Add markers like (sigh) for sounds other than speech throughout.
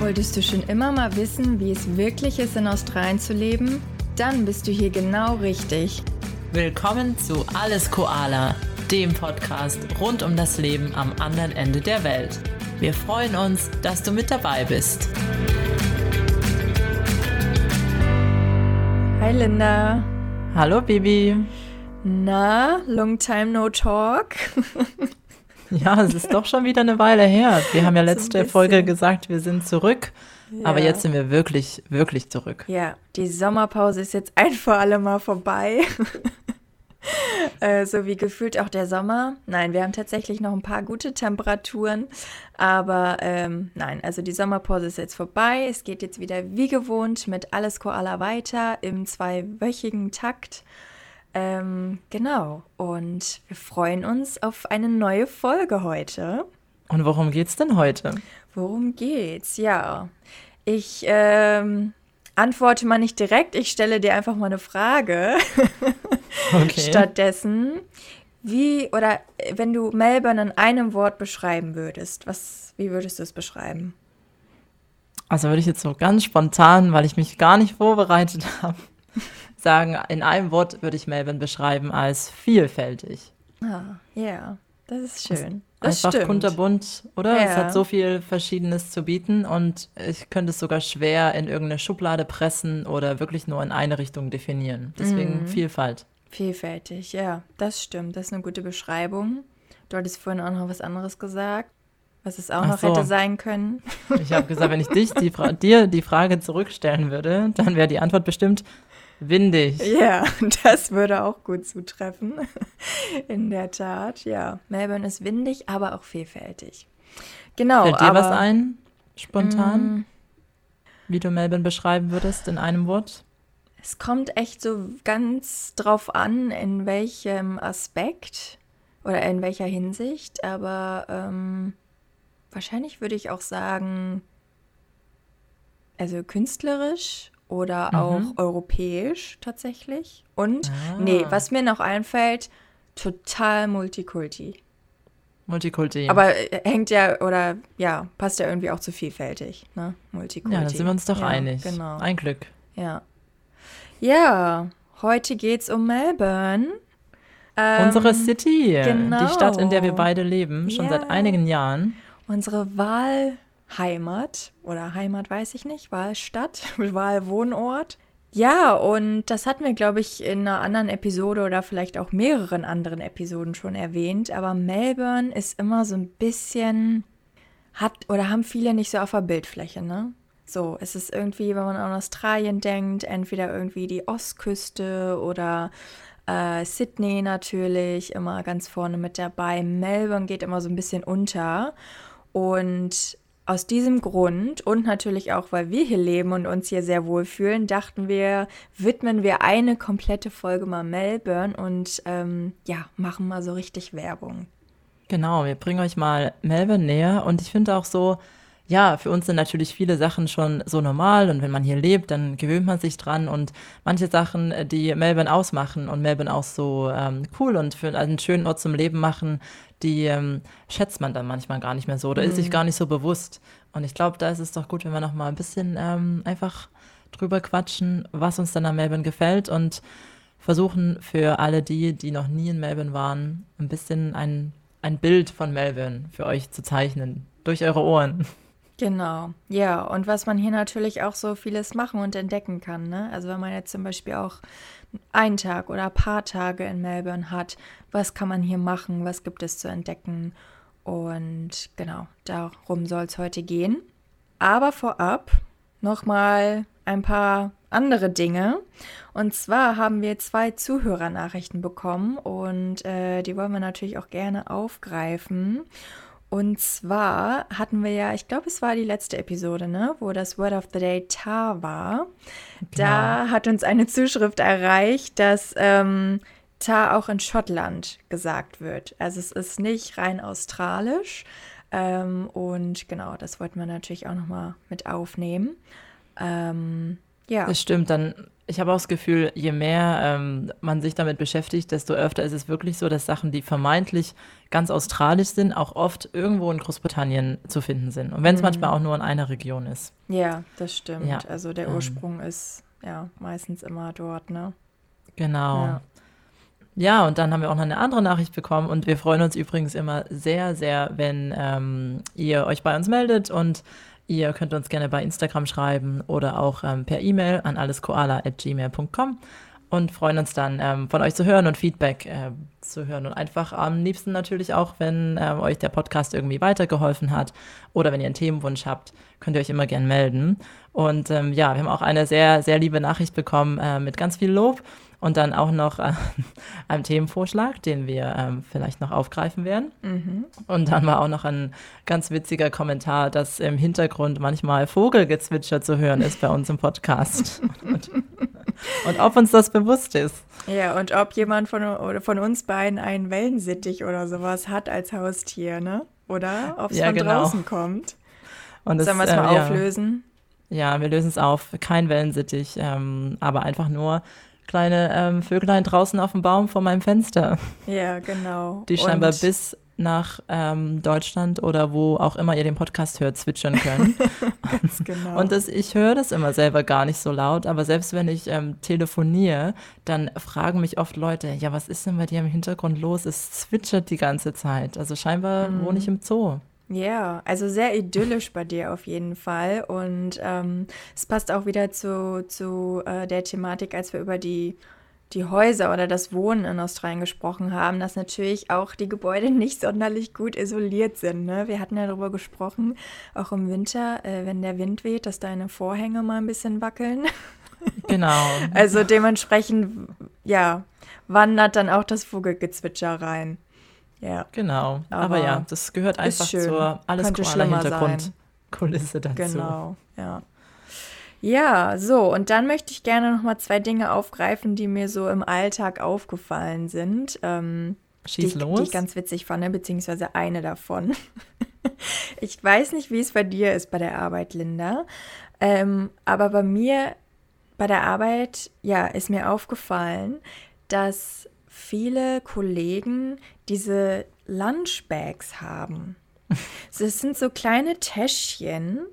Wolltest du schon immer mal wissen, wie es wirklich ist, in Australien zu leben? Dann bist du hier genau richtig. Willkommen zu Alles Koala, dem Podcast rund um das Leben am anderen Ende der Welt. Wir freuen uns, dass du mit dabei bist. Hi Linda. Hallo Bibi. Na, long time no talk. (laughs) (laughs) Ja, es ist doch schon wieder eine Weile her. Wir haben ja (laughs) So letzte bisschen. Folge gesagt, wir sind zurück. Aber Ja. jetzt sind wir wirklich, wirklich zurück. Ja, die Sommerpause ist jetzt ein für alle Mal vorbei. (laughs) äh, so wie gefühlt auch der Sommer. Nein, wir haben tatsächlich noch ein paar gute Temperaturen. Aber ähm, nein, also die Sommerpause ist jetzt vorbei. Es geht jetzt wieder wie gewohnt mit Alles Koala weiter im zweiwöchigen Takt. Ähm, genau. Und wir freuen uns auf eine neue Folge heute. Und worum geht's denn heute? Worum geht's? Ja, ich ähm, antworte mal nicht direkt. Ich stelle dir einfach mal eine Frage. (laughs) Okay. Stattdessen, wie oder wenn du Melbourne in einem Wort beschreiben würdest, was, wie würdest du es beschreiben? Also würde ich jetzt so ganz spontan, weil ich mich gar nicht vorbereitet habe, (laughs) sagen, in einem Wort würde ich Melbourne beschreiben als vielfältig. Ah, ja, das ist schön. Das Einfach stimmt. kunterbunt, oder? Es Ja. hat so viel Verschiedenes zu bieten und ich könnte es sogar schwer in irgendeine Schublade pressen oder wirklich nur in eine Richtung definieren. Mhm. Deswegen Vielfalt. Vielfältig, ja, das stimmt. Das ist eine gute Beschreibung. Du hattest vorhin auch noch was anderes gesagt, was es auch Ach noch so. hätte sein können. Ich habe gesagt, wenn ich dich die dir die Frage zurückstellen würde, dann wäre die Antwort bestimmt windig. Ja, (laughs) das würde auch gut zutreffen. (laughs) In der Tat, ja. Melbourne ist windig, aber auch vielfältig. Genau, Fällt dir aber, was ein, spontan, Mm, wie du Melbourne beschreiben würdest in einem Wort? Es kommt echt so ganz drauf an, in welchem Aspekt oder in welcher Hinsicht, aber ähm, wahrscheinlich würde ich auch sagen, also künstlerisch oder auch europäisch tatsächlich. Und, Ah. nee, was mir noch einfällt, total Multikulti. Multikulti. Aber äh, hängt ja, oder ja, passt ja irgendwie auch zu vielfältig, ne? Multikulti. ja, da sind wir uns doch ja, einig. Genau. Ein Glück. Ja. Ja, heute geht's um Melbourne. Ähm, Unsere City, genau. die Stadt, in der wir beide leben, schon Ja. seit einigen Jahren. Unsere Wahlheimat oder Heimat weiß ich nicht, Wahlstadt, (laughs) Wahlwohnort. Ja, und das hatten wir, glaube ich, in einer anderen Episode oder vielleicht auch mehreren anderen Episoden schon erwähnt. Aber Melbourne ist immer so ein bisschen, hat oder haben viele nicht so auf der Bildfläche, ne? So, es ist irgendwie, wenn man an Australien denkt, entweder irgendwie die Ostküste oder äh, Sydney natürlich immer ganz vorne mit dabei. Melbourne geht immer so ein bisschen unter. Und aus diesem Grund und natürlich auch, weil wir hier leben und uns hier sehr wohlfühlen, dachten wir, widmen wir eine komplette Folge mal Melbourne und ähm, ja, machen mal so richtig Werbung. Genau, wir bringen euch mal Melbourne näher und ich finde auch so, ja, für uns sind natürlich viele Sachen schon so normal und wenn man hier lebt, dann gewöhnt man sich dran und manche Sachen, äh, die Melbourne ausmachen und Melbourne auch so ähm, cool und für einen schönen Ort zum Leben machen, die ähm, schätzt man dann manchmal gar nicht mehr so oder ist sich gar nicht so bewusst. Und ich glaube, da ist es doch gut, wenn wir noch mal ein bisschen ähm, einfach drüber quatschen, was uns dann an Melbourne gefällt und versuchen für alle die, die noch nie in Melbourne waren, ein bisschen ein, ein Bild von Melbourne für euch zu zeichnen. Durch eure Ohren. Genau, ja, und was man hier natürlich auch so vieles machen und entdecken kann, ne? Also wenn man jetzt zum Beispiel auch einen Tag oder ein paar Tage in Melbourne hat, was kann man hier machen, was gibt es zu entdecken? Und genau, darum soll es heute gehen. Aber vorab nochmal ein paar andere Dinge. Und zwar haben wir zwei Zuhörernachrichten bekommen und äh, die wollen wir natürlich auch gerne aufgreifen. Und zwar hatten wir ja, ich glaube, es war die letzte Episode, ne, wo das Word of the Day Tar war. Da hat uns eine Zuschrift erreicht, dass ähm, Tar auch in Schottland gesagt wird. Also es ist nicht rein australisch. Ähm, und genau, das wollten wir natürlich auch nochmal mit aufnehmen. Ähm, Ja. Das stimmt, dann, ich habe auch das Gefühl, je mehr ähm, man sich damit beschäftigt, desto öfter ist es wirklich so, dass Sachen, die vermeintlich ganz australisch sind, auch oft irgendwo in Großbritannien zu finden sind. Und wenn es Mhm. manchmal auch nur in einer Region ist. Ja, das stimmt. Ja. Also der Ähm. Ursprung ist ja meistens immer dort, ne? Genau. Ja. Ja, und dann haben wir auch noch eine andere Nachricht bekommen und wir freuen uns übrigens immer sehr, sehr, wenn ähm, ihr euch bei uns meldet und ihr könnt uns gerne bei Instagram schreiben oder auch ähm, per E-Mail an alleskoala.gmail.com und freuen uns dann ähm, von euch zu hören und Feedback äh, zu hören und einfach am liebsten natürlich auch, wenn ähm, euch der Podcast irgendwie weitergeholfen hat oder wenn ihr einen Themenwunsch habt, könnt ihr euch immer gern melden. Und ähm, ja, wir haben auch eine sehr, sehr liebe Nachricht bekommen äh, mit ganz viel Lob und dann auch noch äh, (laughs) einem Themenvorschlag, den wir ähm, vielleicht noch aufgreifen werden. Mhm. Und dann war auch noch ein ganz witziger Kommentar, dass im Hintergrund manchmal Vogelgezwitscher zu hören ist bei uns im Podcast. Und, (laughs) und ob uns das bewusst ist. Ja, und ob jemand von, oder von uns beiden einen Wellensittich oder sowas hat als Haustier, ne? Oder ob es Ja, von genau. draußen kommt. Und Sollen wir es äh, mal ja. auflösen? Ja, wir lösen es auf. Kein Wellensittich, ähm, aber einfach nur kleine ähm, Vöglein draußen auf dem Baum vor meinem Fenster, Ja, genau. die scheinbar Und- bis nach ähm, Deutschland oder wo auch immer ihr den Podcast hört, zwitschern können. (laughs) Ganz genau. Und das, ich höre das immer selber gar nicht so laut, aber selbst wenn ich ähm, telefoniere, dann fragen mich oft Leute, ja, was ist denn bei dir im Hintergrund los? Es zwitschert die ganze Zeit. Also scheinbar Mhm. wohne ich im Zoo. Ja, also sehr idyllisch bei dir auf jeden Fall. Und ähm, es passt auch wieder zu, zu äh, der Thematik, als wir über die, die Häuser oder das Wohnen in Australien gesprochen haben, dass natürlich auch die Gebäude (laughs) nicht sonderlich gut isoliert sind. Ne? Wir hatten ja darüber gesprochen, auch im Winter, äh, wenn der Wind weht, dass deine Vorhänge mal ein bisschen wackeln. (laughs) Genau. Also dementsprechend, ja, wandert dann auch das Vogelgezwitscher rein. Ja. Genau. Aber, Aber ja, das gehört einfach zur alles Koala Hintergrundkulisse dazu. Genau, ja. Ja, so, und dann möchte ich gerne noch mal zwei Dinge aufgreifen, die mir so im Alltag aufgefallen sind, ähm, die, Schieß ich- die los. ich ganz witzig fand, ne, beziehungsweise eine davon. (laughs) ich weiß nicht, wie es bei dir ist bei der Arbeit, Linda, ähm, aber bei mir, bei der Arbeit, ja, ist mir aufgefallen, dass viele Kollegen diese Lunchbags haben. (laughs) Das sind so kleine Täschchen,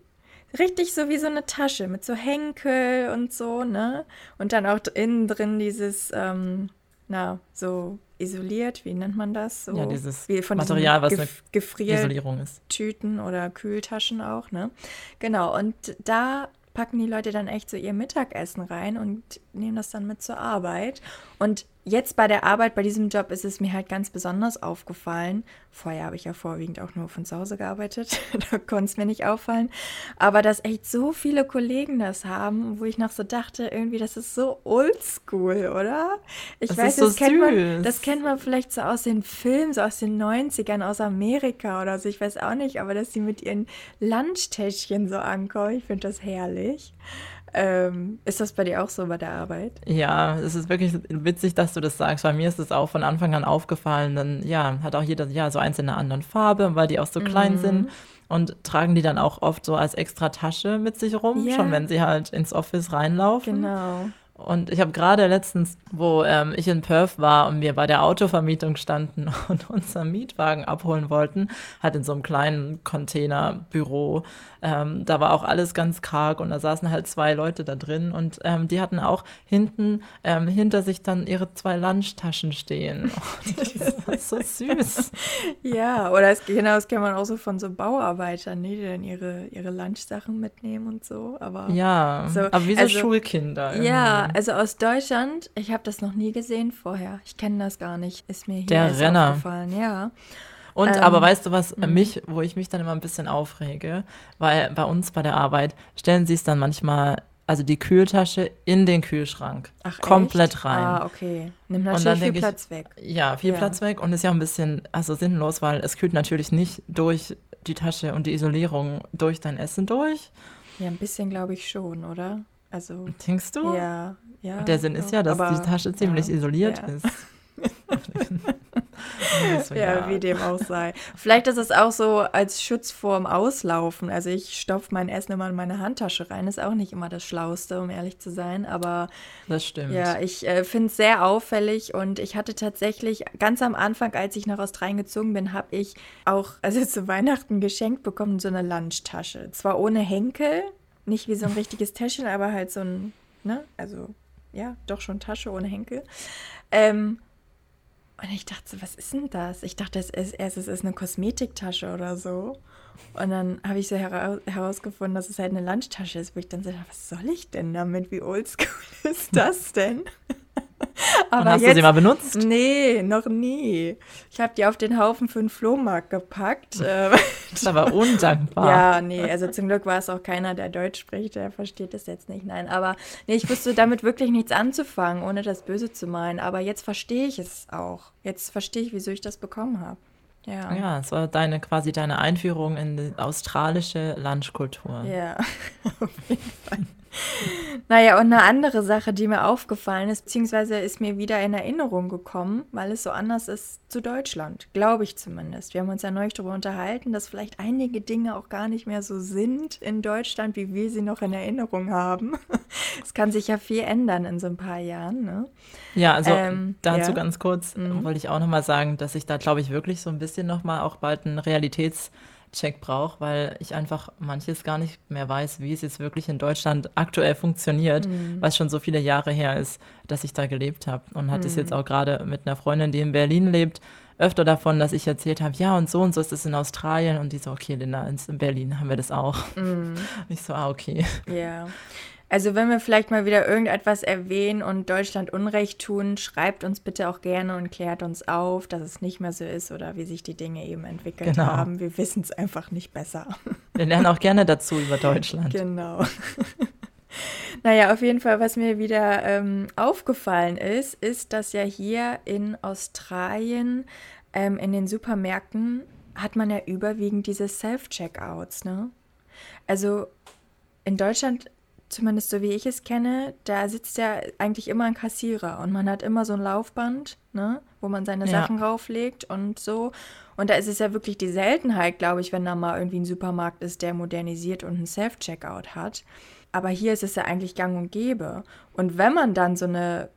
richtig so wie so eine Tasche mit so Henkel und so, ne? Und dann auch innen drin dieses, ähm, na, so isoliert, wie nennt man das? So Ja, dieses wie von diesen Material, was Gef eine Gefrier Isolierung ist. Tüten oder Kühltaschen auch, ne? Genau, und da packen die Leute dann echt so ihr Mittagessen rein und nehmen das dann mit zur Arbeit. Und jetzt bei der Arbeit, bei diesem Job ist es mir halt ganz besonders aufgefallen. Vorher habe ich ja vorwiegend auch nur von zu Hause gearbeitet, (laughs) da konnte es mir nicht auffallen. Aber dass echt so viele Kollegen das haben, wo ich noch so dachte, irgendwie, das ist so oldschool, oder? Ich Das weiß, ist so das kennt man, das kennt man vielleicht so aus den Filmen, so aus den 90ern, aus Amerika oder so, ich weiß auch nicht, aber dass sie mit ihren Lunchtäschchen so ankommen, ich finde das herrlich. Ähm, ist das bei dir auch so bei der Arbeit? Ja, es ist wirklich witzig, dass du das sagst. Bei mir ist es auch von Anfang an aufgefallen. Dann, ja, hat auch jeder ja, so eins in einer anderen Farbe, weil die auch so Mhm. klein sind. Und tragen die dann auch oft so als extra Tasche mit sich rum, Ja. schon wenn sie halt ins Office reinlaufen. Genau. Und ich habe gerade letztens, wo ähm, ich in Perth war und wir bei der Autovermietung standen (laughs) und unseren Mietwagen abholen wollten, halt in so einem kleinen Containerbüro, ähm, da war auch alles ganz karg und da saßen halt zwei Leute da drin und ähm, die hatten auch hinten ähm, hinter sich dann ihre zwei Lunchtaschen stehen. (laughs) Das war so süß. Ja, oder es, genau, das kennt man auch so von so Bauarbeitern, ne, die dann ihre, ihre Lunchsachen mitnehmen und so. Aber Ja, So, aber wie so also- Schulkinder. Ja, also aus Deutschland, ich habe das noch nie gesehen vorher. Ich kenne das gar nicht. Ist mir hier Der Renner. aufgefallen. Ja. Und Ähm, aber weißt du was, mhm. mich, wo ich mich dann immer ein bisschen aufrege, weil bei uns bei der Arbeit stellen sie es dann manchmal, also die Kühltasche in den Kühlschrank. Ach, komplett echt? rein. Ah, okay. Nimmt dann natürlich viel ich- Platz weg. Ja, viel Ja. Platz weg und ist ja auch ein bisschen also sinnlos, weil es kühlt natürlich nicht durch die Tasche und die Isolierung durch dein Essen durch. Ja, ein bisschen glaube ich schon, oder? Also, Denkst du? ja, ja. Der Sinn ist ja, dass aber- die Tasche ziemlich ja, isoliert ja. ist. (laughs) So, ja, ja, wie dem auch sei. Vielleicht ist es auch so als Schutz vorm Auslaufen. Also ich stopfe mein Essen immer in meine Handtasche rein. Ist auch nicht immer das Schlauste, um ehrlich zu sein. Aber das stimmt. Ja, ich äh, finde es sehr auffällig und ich hatte tatsächlich ganz am Anfang, als ich nach Australien gezogen bin, habe ich auch also (laughs) zu Weihnachten geschenkt bekommen so eine Lunchtasche. Zwar ohne Henkel, nicht wie so ein richtiges Täschchen, aber halt so ein, ne, also ja, doch schon Tasche ohne Henkel. Ähm, und ich dachte so, was ist denn das? Ich dachte es ist, erst, es ist eine Kosmetiktasche oder so. Und dann habe ich so hera herausgefunden, dass es halt eine Lunchtasche ist, wo ich dann so was soll ich denn damit? Wie oldschool (laughs) ist das denn? (laughs) Aber Und hast jetzt, du sie mal benutzt? Nee, noch nie. Ich habe die auf den Haufen für den Flohmarkt gepackt. (laughs) Ähm, das ist aber undankbar. Ja, nee, also zum Glück war es auch keiner, der Deutsch spricht, der versteht das jetzt nicht. Nein, aber nee, ich wusste damit wirklich nichts anzufangen, ohne das Böse zu meinen. Aber jetzt verstehe ich es auch. Jetzt verstehe ich, wieso ich das bekommen habe. Ja. ja, es war deine quasi deine Einführung in die australische Lunchkultur. Ja, (laughs) auf jeden Fall. Naja, und eine andere Sache, die mir aufgefallen ist, beziehungsweise ist mir wieder in Erinnerung gekommen, weil es so anders ist zu Deutschland, glaube ich zumindest. Wir haben uns ja neulich darüber unterhalten, dass vielleicht einige Dinge auch gar nicht mehr so sind in Deutschland, wie wir sie noch in Erinnerung haben. (laughs) Es kann sich ja viel ändern in so ein paar Jahren. Ne? Ja, also ähm, dazu ja. ganz kurz mhm. wollte ich auch nochmal sagen, dass ich da, glaube ich, wirklich so ein bisschen nochmal auch bald ein Realitäts- Check brauche, weil ich einfach manches gar nicht mehr weiß, wie es jetzt wirklich in Deutschland aktuell funktioniert, mhm. weil es schon so viele Jahre her ist, dass ich da gelebt habe. Und hatte es jetzt mhm. auch gerade mit einer Freundin, die in Berlin lebt, öfter davon, dass ich erzählt habe, ja und so und so ist es in Australien und die so, okay, Linda, in Berlin haben wir das auch. Mhm. (laughs) Ich so, ah, okay. Ja. Also wenn wir vielleicht mal wieder irgendetwas erwähnen und Deutschland Unrecht tun, schreibt uns bitte auch gerne und klärt uns auf, dass es nicht mehr so ist oder wie sich die Dinge eben entwickelt genau. haben. Wir wissen es einfach nicht besser. Wir lernen auch gerne dazu über Deutschland. Genau. (laughs) Naja, auf jeden Fall, was mir wieder ähm, aufgefallen ist, ist, dass ja hier in Australien ähm, in den Supermärkten hat man ja überwiegend diese Self-Checkouts, ne? Also in Deutschland zumindest so wie ich es kenne, da sitzt ja eigentlich immer ein Kassierer und man hat immer so ein Laufband, ne, wo man seine ja. Sachen rauflegt und so. Und da ist es ja wirklich die Seltenheit, glaube ich, wenn da mal irgendwie ein Supermarkt ist, der modernisiert und einen Self-Checkout hat. Aber hier ist es ja eigentlich gang und gäbe. Und wenn man dann so eine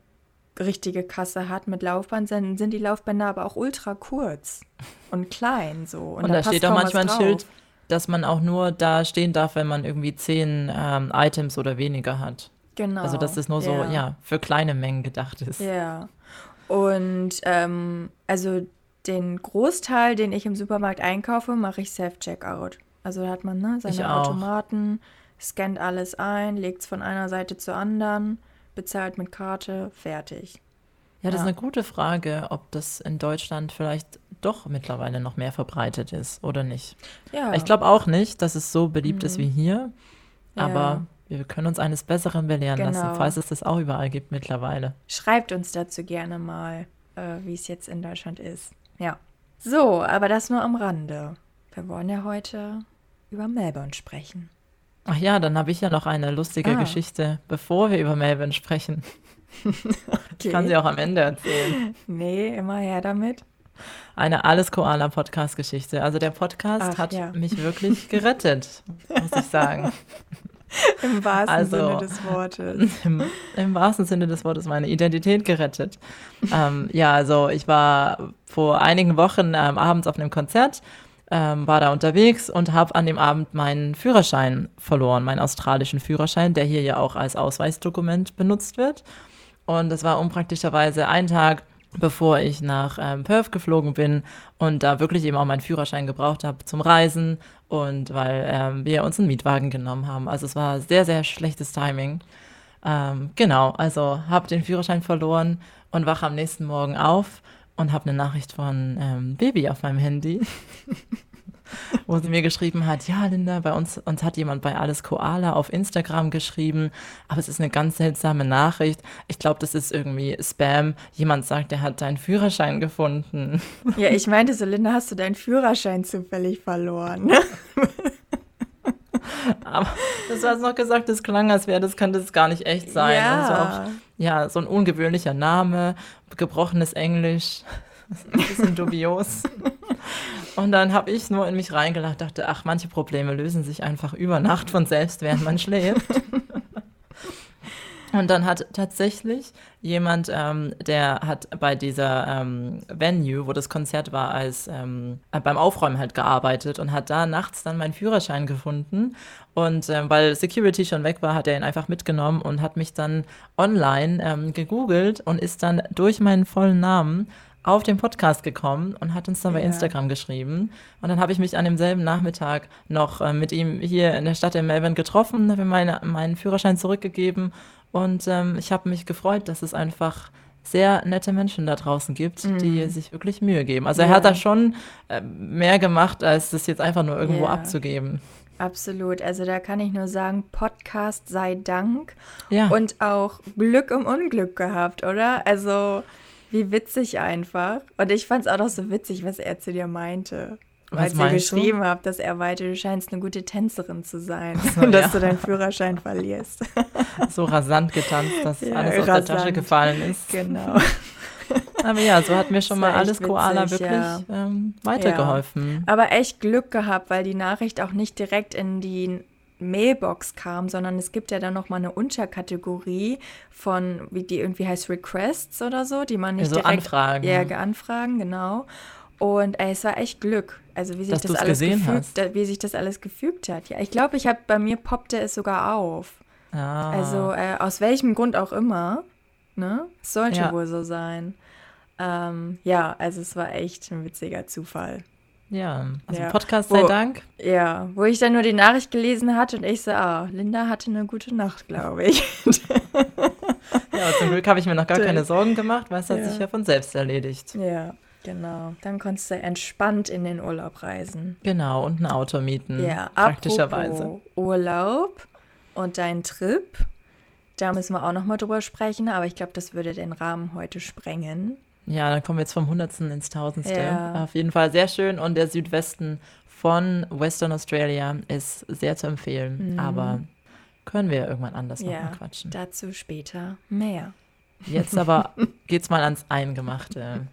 richtige Kasse hat mit Laufband, dann sind die Laufbänder aber auch ultra kurz und klein so. Und, und da, da steht auch manchmal ein Schild, dass man auch nur da stehen darf, wenn man irgendwie zehn ähm, Items oder weniger hat. Genau. Also dass das nur so, ja, ja für kleine Mengen gedacht ist. Ja. Und ähm, also den Großteil, den ich im Supermarkt einkaufe, mache ich Self-Checkout. Also da hat man ne, seine Automaten, scannt alles ein, legt es von einer Seite zur anderen, bezahlt mit Karte, fertig. Ja, das ja. ist eine gute Frage, ob das in Deutschland vielleicht doch mittlerweile noch mehr verbreitet ist oder nicht. Ja. Ich glaube auch nicht, dass es so beliebt mhm. ist wie hier, aber ja. wir können uns eines Besseren belehren genau. lassen, falls es das auch überall gibt mittlerweile. Schreibt uns dazu gerne mal, äh, wie es jetzt in Deutschland ist. Ja. So, aber das nur am Rande. Wir wollen ja heute über Melbourne sprechen. Ach ja, dann habe ich ja noch eine lustige ah. Geschichte, bevor wir über Melbourne sprechen. (laughs) okay. Ich kann sie auch am Ende erzählen. Nee, immer her damit. Eine Alles Koala Podcast Geschichte. Also der Podcast Ach, hat ja. mich wirklich (laughs) gerettet, muss ich sagen. (laughs) Im wahrsten also, Sinne des Wortes. (laughs) Im, Im, wahrsten Sinne des Wortes meine Identität gerettet. ähm, ja, also ich war vor einigen Wochen ähm, abends auf einem Konzert, ähm, war da unterwegs und habe an dem Abend meinen Führerschein verloren, meinen australischen Führerschein, der hier ja auch als Ausweisdokument benutzt wird. Und das war unpraktischerweise ein Tag, bevor ich nach ähm, Perth geflogen bin und da wirklich eben auch meinen Führerschein gebraucht habe zum Reisen und weil ähm, wir uns einen Mietwagen genommen haben. Also es war sehr, sehr schlechtes Timing. Ähm, genau, also habe den Führerschein verloren und wache am nächsten Morgen auf und habe eine Nachricht von ähm, Baby auf meinem Handy. (laughs) (laughs) wo sie mir geschrieben hat, ja, Linda, bei uns, uns hat jemand bei Alles Koala auf Instagram geschrieben, aber es ist eine ganz seltsame Nachricht. Ich glaube, das ist irgendwie Spam. Jemand sagt, er hat deinen Führerschein gefunden. (laughs) Ja, ich meinte so, Linda, hast du deinen Führerschein zufällig verloren? (laughs) Aber das war noch gesagt, das klang, als wäre das, könnte es gar nicht echt sein. Ja. Und so auch, ja, so ein ungewöhnlicher Name, gebrochenes Englisch. Ein bisschen dubios. Und dann habe ich nur in mich reingelacht, dachte, ach, manche Probleme lösen sich einfach über Nacht von selbst, während man schläft. Und dann hat tatsächlich jemand, ähm, der hat bei dieser ähm, Venue, wo das Konzert war, als ähm, beim Aufräumen halt gearbeitet und hat da nachts dann meinen Führerschein gefunden. Und ähm, weil Security schon weg war, hat er ihn einfach mitgenommen und hat mich dann online ähm, gegoogelt und ist dann durch meinen vollen Namen auf den Podcast gekommen und hat uns dann bei ja. Instagram geschrieben. Und dann habe ich mich an demselben Nachmittag noch äh, mit ihm hier in der Stadt in Melbourne getroffen, habe ihm meine, meinen Führerschein zurückgegeben und ähm, ich habe mich gefreut, dass es einfach sehr nette Menschen da draußen gibt, mhm. die sich wirklich Mühe geben. Also er ja. hat da schon äh, mehr gemacht, als das jetzt einfach nur irgendwo ja. abzugeben. Absolut. Also da kann ich nur sagen, Podcast sei Dank ja. und auch Glück im Unglück gehabt, oder? Also wie witzig einfach. Und ich fand es auch noch so witzig, was er zu dir meinte. Was als ihr geschrieben du? habt, dass er weiter, du scheinst eine gute Tänzerin zu sein so, und dass ja. du deinen Führerschein verlierst. (laughs) So rasant getanzt, dass ja, alles rasant. aus der Tasche gefallen ist. Genau. (laughs) Aber ja, so hat mir schon mal alles witzig, Koala wirklich ja. ähm, weitergeholfen. Aber echt Glück gehabt, weil die Nachricht auch nicht direkt in die Mailbox kam, sondern es gibt ja dann noch mal eine Unterkategorie von, wie die irgendwie heißt, Requests oder so, die man nicht ja, so direkt anfragen. Ja, anfragen, genau. Und ey, es war echt Glück, also wie sich Dass das alles gefügt, hast. wie sich das alles gefügt hat. Ja, ich glaube, ich habe bei mir poppte es sogar auf. Ah. Also äh, aus welchem Grund auch immer, ne? Es sollte ja. wohl so sein. Ähm, ja, also es war echt ein witziger Zufall. Ja, also ja. Podcast sei wo, Dank. Ja, wo ich dann nur die Nachricht gelesen hatte und ich so, ah, Linda hatte eine gute Nacht, glaube ich. (laughs) ja, zum Glück habe ich mir noch gar keine Sorgen gemacht, weil es hat ja. sich ja von selbst erledigt. Ja. Genau, dann konntest du entspannt in den Urlaub reisen. Genau, und ein Auto mieten. Ja, praktischerweise. Urlaub und dein Trip. Da müssen wir auch noch mal drüber sprechen, aber ich glaube, das würde den Rahmen heute sprengen. Ja, dann kommen wir jetzt vom Hundertsten ins Tausendste. Ja. Auf jeden Fall sehr schön und der Südwesten von Western Australia ist sehr zu empfehlen, mhm. aber können wir irgendwann anders ja, noch mal quatschen. Dazu später mehr. Jetzt aber (laughs) geht's mal ans Eingemachte.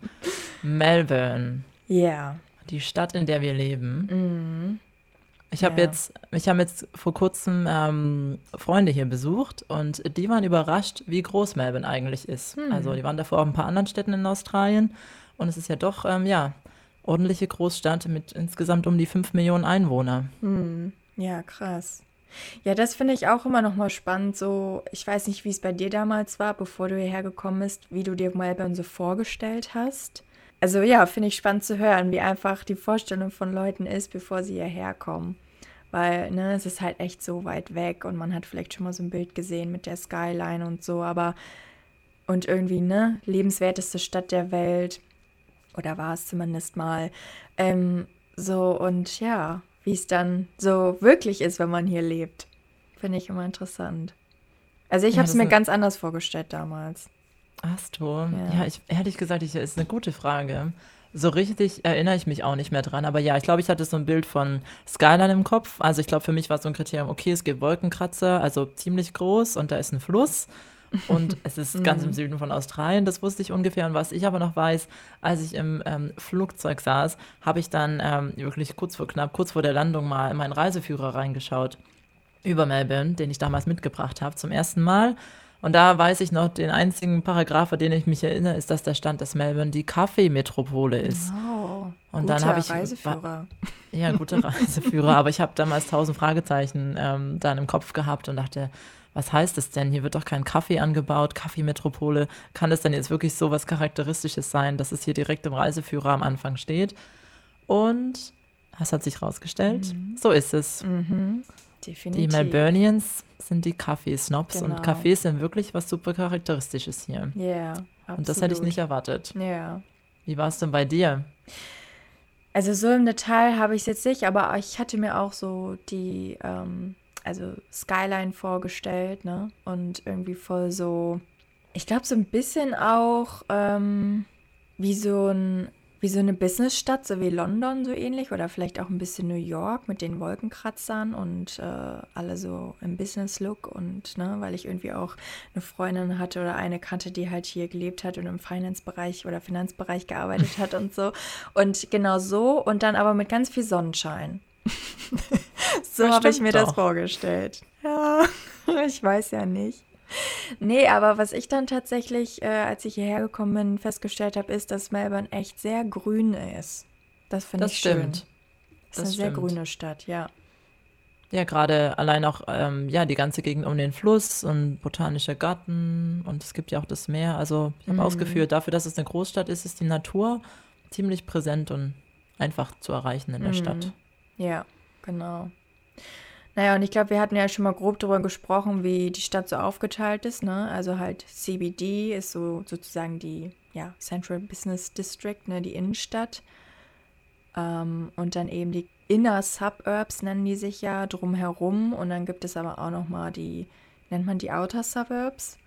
Melbourne. Ja. Yeah. Die Stadt, in der wir leben. Mhm. Ich habe ja. jetzt, ich habe jetzt vor kurzem ähm, Freunde hier besucht und die waren überrascht, wie groß Melbourne eigentlich ist. Hm. Also die waren davor auch ein paar anderen Städten in Australien und es ist ja doch, ähm, ja, ordentliche Großstadt mit insgesamt um die 5 Millionen Einwohner. Hm. Ja, krass. Ja, das finde ich auch immer noch mal spannend. So, ich weiß nicht, wie es bei dir damals war, bevor du hierher gekommen bist, wie du dir Melbourne so vorgestellt hast. Also ja, finde ich spannend zu hören, wie einfach die Vorstellung von Leuten ist, bevor sie hierher kommen. Weil, ne, es ist halt echt so weit weg und man hat vielleicht schon mal so ein Bild gesehen mit der Skyline und so, aber und irgendwie, ne, lebenswerteste Stadt der Welt. Oder war es zumindest mal. Ähm, so, und ja, wie es dann so wirklich ist, wenn man hier lebt. Finde ich immer interessant. Also ich ja, habe es mir ganz anders vorgestellt damals. Hast du? Ja. ja, ich, ehrlich gesagt, ich, ist eine gute Frage. So richtig erinnere ich mich auch nicht mehr dran. Aber ja, ich glaube, ich hatte so ein Bild von Skyline im Kopf. Also ich glaube, für mich war so ein Kriterium, okay, es gibt Wolkenkratzer, also ziemlich groß und da ist ein Fluss. Und (laughs) es ist ganz im mhm. Süden von Australien, das wusste ich ungefähr. Und was ich aber noch weiß, als ich im ähm, Flugzeug saß, habe ich dann ähm, wirklich kurz vor knapp, kurz vor der Landung mal in meinen Reiseführer reingeschaut über Melbourne, den ich damals mitgebracht habe, zum ersten Mal. Und da weiß ich noch, den einzigen Paragraph, an den ich mich erinnere, ist, dass da stand, dass Melbourne die Kaffeemetropole ist. Oh, und dann habe ich Reiseführer. Ja, guter (laughs) Reiseführer, aber ich habe damals tausend Fragezeichen ähm, dann im Kopf gehabt und dachte, was heißt das denn? Hier wird doch kein Kaffee angebaut, Kaffeemetropole. Kann das denn jetzt wirklich so was Charakteristisches sein, dass es hier direkt im Reiseführer am Anfang steht? Und das hat sich rausgestellt, mhm. so ist es. Mhm. Die Melburnians sind die Kaffeesnobs genau. und Kaffees sind wirklich was super Charakteristisches hier. Ja, yeah, absolut. Und das hätte ich nicht erwartet. Ja. Yeah. Wie war es denn bei dir? Also so im Detail habe ich es jetzt nicht, aber ich hatte mir auch so die ähm, also Skyline vorgestellt, ne? Und irgendwie voll so, ich glaube so ein bisschen auch ähm, wie so ein wie so eine Businessstadt, so wie London so ähnlich oder vielleicht auch ein bisschen New York mit den Wolkenkratzern und äh, alle so im Business-Look und ne, weil ich irgendwie auch eine Freundin hatte oder eine kannte, die halt hier gelebt hat und im Finance-Bereich oder Finanzbereich gearbeitet hat und so und genau so und dann aber mit ganz viel Sonnenschein. (laughs) so habe ich mir doch. das vorgestellt. Ja, (laughs) ich weiß ja nicht. Nee, aber was ich dann tatsächlich, äh, als ich hierher gekommen bin, festgestellt habe, ist, dass Melbourne echt sehr grün ist. Das finde ich stimmt. schön. Das ist eine sehr grüne Stadt, ja. Ja, gerade allein auch ähm, ja, die ganze Gegend um den Fluss und botanische Garten und es gibt ja auch das Meer. Also ich habe mhm. ausgeführt, dafür, dass es eine Großstadt ist, ist die Natur ziemlich präsent und einfach zu erreichen in der mhm. Stadt. Ja, genau. Naja, und ich glaube, wir hatten ja schon mal grob darüber gesprochen, wie die Stadt so aufgeteilt ist. Ne? Also halt CBD ist so sozusagen die ja, Central Business District, ne? die Innenstadt. Ähm, und dann eben die Inner Suburbs nennen die sich ja drumherum. Und dann gibt es aber auch noch mal die, nennt man die Outer Suburbs?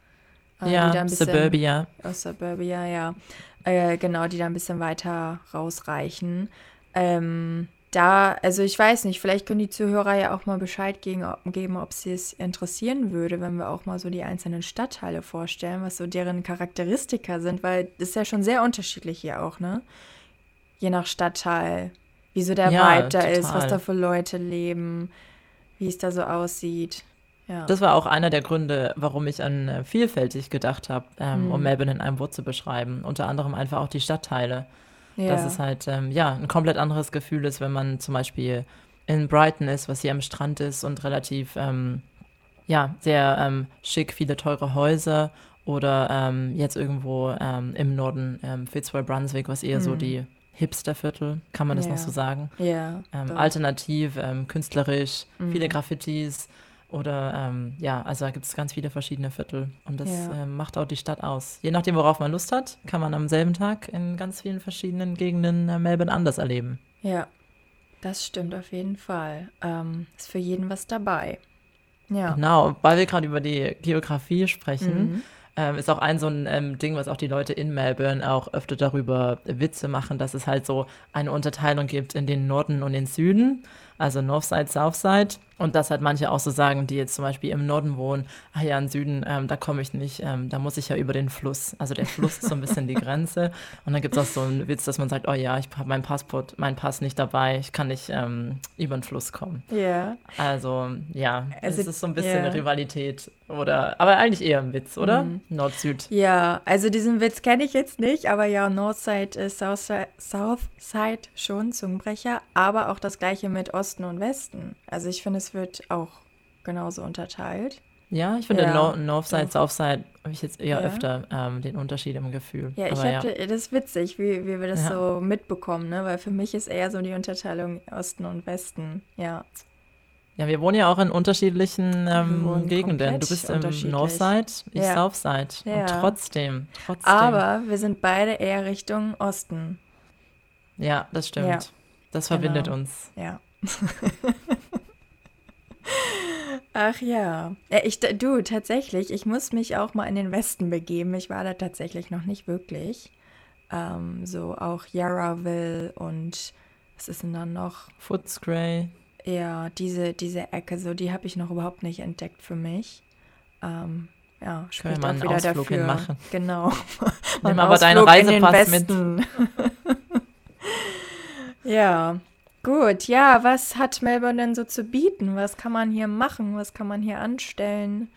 Äh, ja, bisschen, Suburbia. Oh, Suburbia, ja. Äh, genau, die da ein bisschen weiter rausreichen. Ähm, da, also ich weiß nicht, vielleicht können die Zuhörer ja auch mal Bescheid geben, geben ob sie es interessieren würde, wenn wir auch mal so die einzelnen Stadtteile vorstellen, was so deren Charakteristika sind, weil das ist ja schon sehr unterschiedlich hier auch, ne? Je nach Stadtteil, wie so der ja, Vibe da total. ist, was da für Leute leben, wie es da so aussieht. Ja. Das war auch einer der Gründe, warum ich an äh, vielfältig gedacht habe, ähm, mhm. um Melbourne in einem Wort zu beschreiben. Unter anderem einfach auch die Stadtteile. Ja. Dass es halt ähm, ja ein komplett anderes Gefühl ist, wenn man zum Beispiel in Brighton ist, was hier am Strand ist und relativ ähm, ja sehr ähm, schick, viele teure Häuser oder ähm, jetzt irgendwo ähm, im Norden ähm, Fitzroy Brunswick, was eher mhm. so die Hipsterviertel, kann man das yeah. noch so sagen? Ja. Alternativ, künstlerisch, mhm. viele Graffitis, oder ähm, ja, also da gibt es ganz viele verschiedene Viertel und das ja. äh, macht auch die Stadt aus. Je nachdem, worauf man Lust hat, kann man am selben Tag in ganz vielen verschiedenen Gegenden äh, Melbourne anders erleben. Ja, das stimmt auf jeden Fall. Ähm, ist für jeden was dabei. Ja. Genau, weil wir gerade über die Geografie sprechen. Mhm. Ähm, ist auch ein so ein ähm, Ding, was auch die Leute in Melbourne auch öfter darüber Witze machen, dass es halt so eine Unterteilung gibt in den Norden und den Süden, also Northside, Southside. Und das halt manche auch so sagen, die jetzt zum Beispiel im Norden wohnen, ah ja, im Süden, ähm, da komme ich nicht, ähm, da muss ich ja über den Fluss. Also der Fluss ist so ein bisschen die Grenze. Und dann gibt es auch so einen Witz, dass man sagt, oh ja, ich habe mein Passport, mein Pass nicht dabei, ich kann nicht ähm, über den Fluss kommen. Ja. Yeah. Also ja, also, es ist so ein bisschen yeah. eine Rivalität. Oder, aber eigentlich eher ein Witz, oder? Mhm. Nord-Süd. Ja, also diesen Witz kenne ich jetzt nicht, aber ja, Northside ist Southside, Southside schon Zungenbrecher, aber auch das gleiche mit Osten und Westen. Also ich finde, es wird auch genauso unterteilt. Ja, ich finde ja. Nor Northside, Southside habe ich jetzt eher ja. öfter ähm, den Unterschied im Gefühl. Ja, ich habe ja. das ist witzig, wie, wie wir das so mitbekommen, ne? Weil für mich ist eher so die Unterteilung Osten und Westen, ja. Ja, wir wohnen ja auch in unterschiedlichen ähm, Gegenden. Du bist im Northside, ich. Southside. Und trotzdem, trotzdem. Aber wir sind beide eher Richtung Osten. Ja, das stimmt. Das verbindet genau. uns. Ja. (laughs) Ach ja. Ich, du, tatsächlich, ich muss mich auch mal in den Westen begeben. Ich war da tatsächlich noch nicht wirklich. Ähm, so auch Yarraville und was ist denn dann noch? Footscray. Ja, diese, diese Ecke, so die habe ich noch überhaupt nicht entdeckt für mich. Ähm, ja, spricht auch wieder Ausflug dafür. Machen. Genau. (laughs) (laughs) Nimm aber deinen Reisepass mit. (laughs) ja, Gut, ja, was hat Melbourne denn so zu bieten? Was kann man hier machen? Was kann man hier anstellen?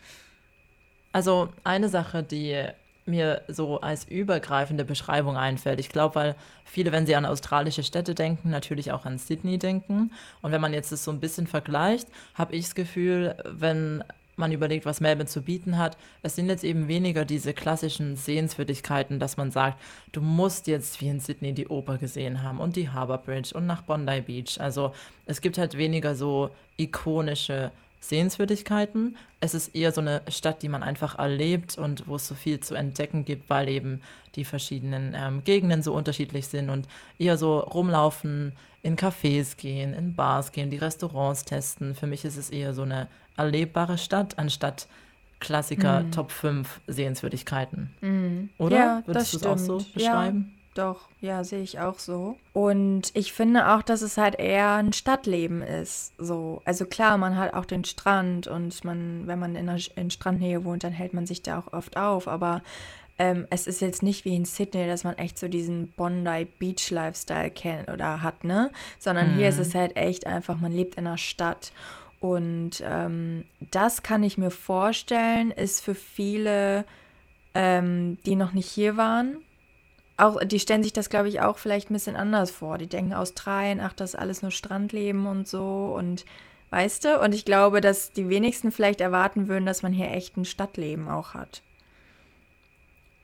Also eine Sache, die mir so als übergreifende Beschreibung einfällt. Ich glaube, weil viele, wenn sie an australische Städte denken, natürlich auch an Sydney denken. Und wenn man jetzt das so ein bisschen vergleicht, habe ich das Gefühl, wenn man überlegt, was Melbourne zu bieten hat. Es sind jetzt eben weniger diese klassischen Sehenswürdigkeiten, dass man sagt, du musst jetzt wie in Sydney die Oper gesehen haben und die Harbour Bridge und nach Bondi Beach. Also es gibt halt weniger so ikonische Sehenswürdigkeiten. Es ist eher so eine Stadt, die man einfach erlebt und wo es so viel zu entdecken gibt, weil eben die verschiedenen ähm, Gegenden so unterschiedlich sind und eher so rumlaufen, in Cafés gehen, in Bars gehen, die Restaurants testen. Für mich ist es eher so eine erlebbare Stadt, anstatt Klassiker mm. Top 5 Sehenswürdigkeiten. Mm. Oder? Ja, Würdest du es auch so beschreiben? doch, ja, sehe ich auch so. Und ich finde auch, dass es halt eher ein Stadtleben ist. So, also klar, man hat auch den Strand und man, wenn man in, der, in Strandnähe wohnt, dann hält man sich da auch oft auf. Aber ähm, es ist jetzt nicht wie in Sydney, dass man echt so diesen Bondi Beach Lifestyle kennt oder hat, ne? Sondern mhm. hier ist es halt echt einfach, man lebt in einer Stadt. Und ähm, das kann ich mir vorstellen, ist für viele, ähm, die noch nicht hier waren, auch, die stellen sich das, glaube ich, auch vielleicht ein bisschen anders vor. Die denken Australien, ach, das ist alles nur Strandleben und so und weißt du? Und ich glaube, dass die wenigsten vielleicht erwarten würden, dass man hier echt ein Stadtleben auch hat.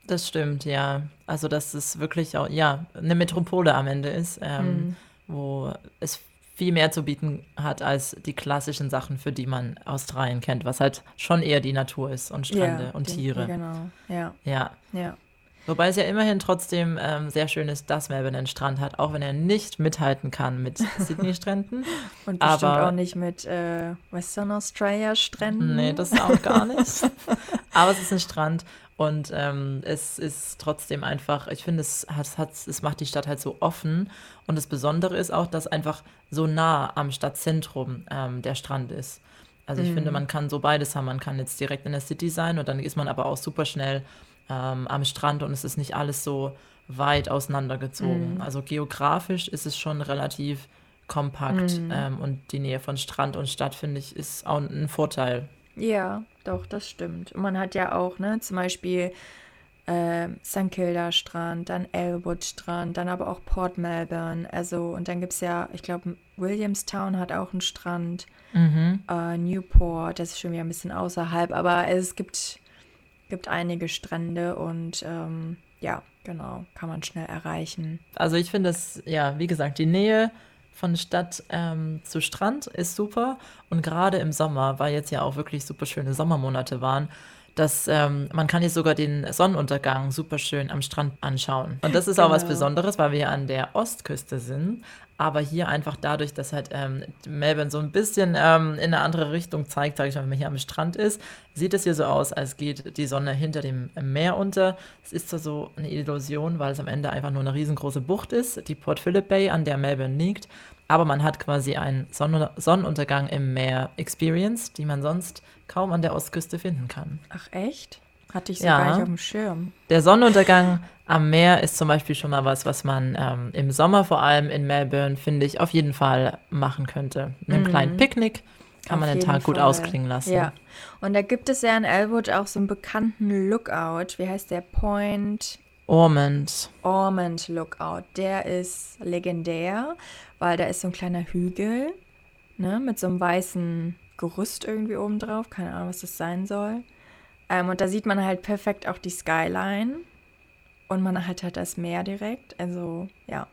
Das stimmt, ja. Also, dass es wirklich auch, ja, eine Metropole am Ende ist, ähm, mhm. wo es viel mehr zu bieten hat als die klassischen Sachen, für die man Australien kennt, was halt schon eher die Natur ist und Strände ja, und Tiere. Genau, ja. Ja. Ja. Wobei es ja immerhin trotzdem ähm, sehr schön ist, dass Melbourne einen Strand hat, auch wenn er nicht mithalten kann mit (laughs) Sydney-Stränden. Und bestimmt Aber, auch nicht mit äh, Western Australia-Stränden. Nee, das auch gar nicht. (laughs) Aber es ist ein Strand und ähm, es ist trotzdem einfach, ich finde, es, hat, hat, es macht die Stadt halt so offen. Und das Besondere ist auch, dass einfach so nah am Stadtzentrum ähm, der Strand ist. Also ich mm. finde, mhm. man kann so beides haben. Man kann jetzt direkt in der City sein und dann ist man aber auch super schnell ähm, am Strand und es ist nicht alles so weit auseinandergezogen. Mm. Also geografisch ist es schon relativ kompakt mm. ähm, und die Nähe von Strand und Stadt, finde ich, ist auch ein Vorteil. Ja, doch, das stimmt. Und man hat ja auch, ne, zum Beispiel äh, St. Kilda Strand, dann Elwood Strand, dann aber auch Port Melbourne. Also, und dann gibt es ja, ich glaube, Williamstown hat auch einen Strand. Mhm. Äh, Newport, das ist schon wieder ein bisschen außerhalb, aber es gibt gibt einige Strände und ähm, ja, genau, kann man schnell erreichen. Also ich finde es, ja, wie gesagt, die Nähe von Stadt ähm, zu Strand ist super. Und gerade im Sommer, weil jetzt ja auch wirklich super schöne Sommermonate waren, dass ähm, man kann jetzt sogar den Sonnenuntergang super schön am Strand anschauen. Und das ist auch was genau. Besonderes, weil wir an der Ostküste sind. Aber hier einfach dadurch, dass halt ähm, Melbourne so ein bisschen ähm, in eine andere Richtung zeigt, sage ich mal, wenn man hier am Strand ist, sieht es hier so aus, als geht die Sonne hinter dem Meer unter. Es ist zwar so eine Illusion, weil es am Ende einfach nur eine riesengroße Bucht ist, die Port Phillip Bay, an der Melbourne liegt. Aber man hat quasi einen Sonn Sonnenuntergang im Meer Experience, die man sonst kaum an der Ostküste finden kann. Ach echt? Hatte ich so ja. gar nicht auf dem Schirm. Der Sonnenuntergang am Meer ist zum Beispiel schon mal was, was man ähm, im Sommer vor allem in Melbourne, finde ich, auf jeden Fall machen könnte. Mit einem mhm. kleinen Picknick kann auf man den Tag Fall. gut ausklingen lassen. Ja. Und da gibt es ja in Elwood auch so einen bekannten Lookout. Wie heißt der? Point. Ormond. Ormond Lookout. Der ist legendär, weil da ist so ein kleiner Hügel ne, mit so einem weißen Gerüst irgendwie oben drauf. Keine Ahnung, was das sein soll. Ähm, und da sieht man halt perfekt auch die Skyline. Und man hat halt das Meer direkt. Also, ja.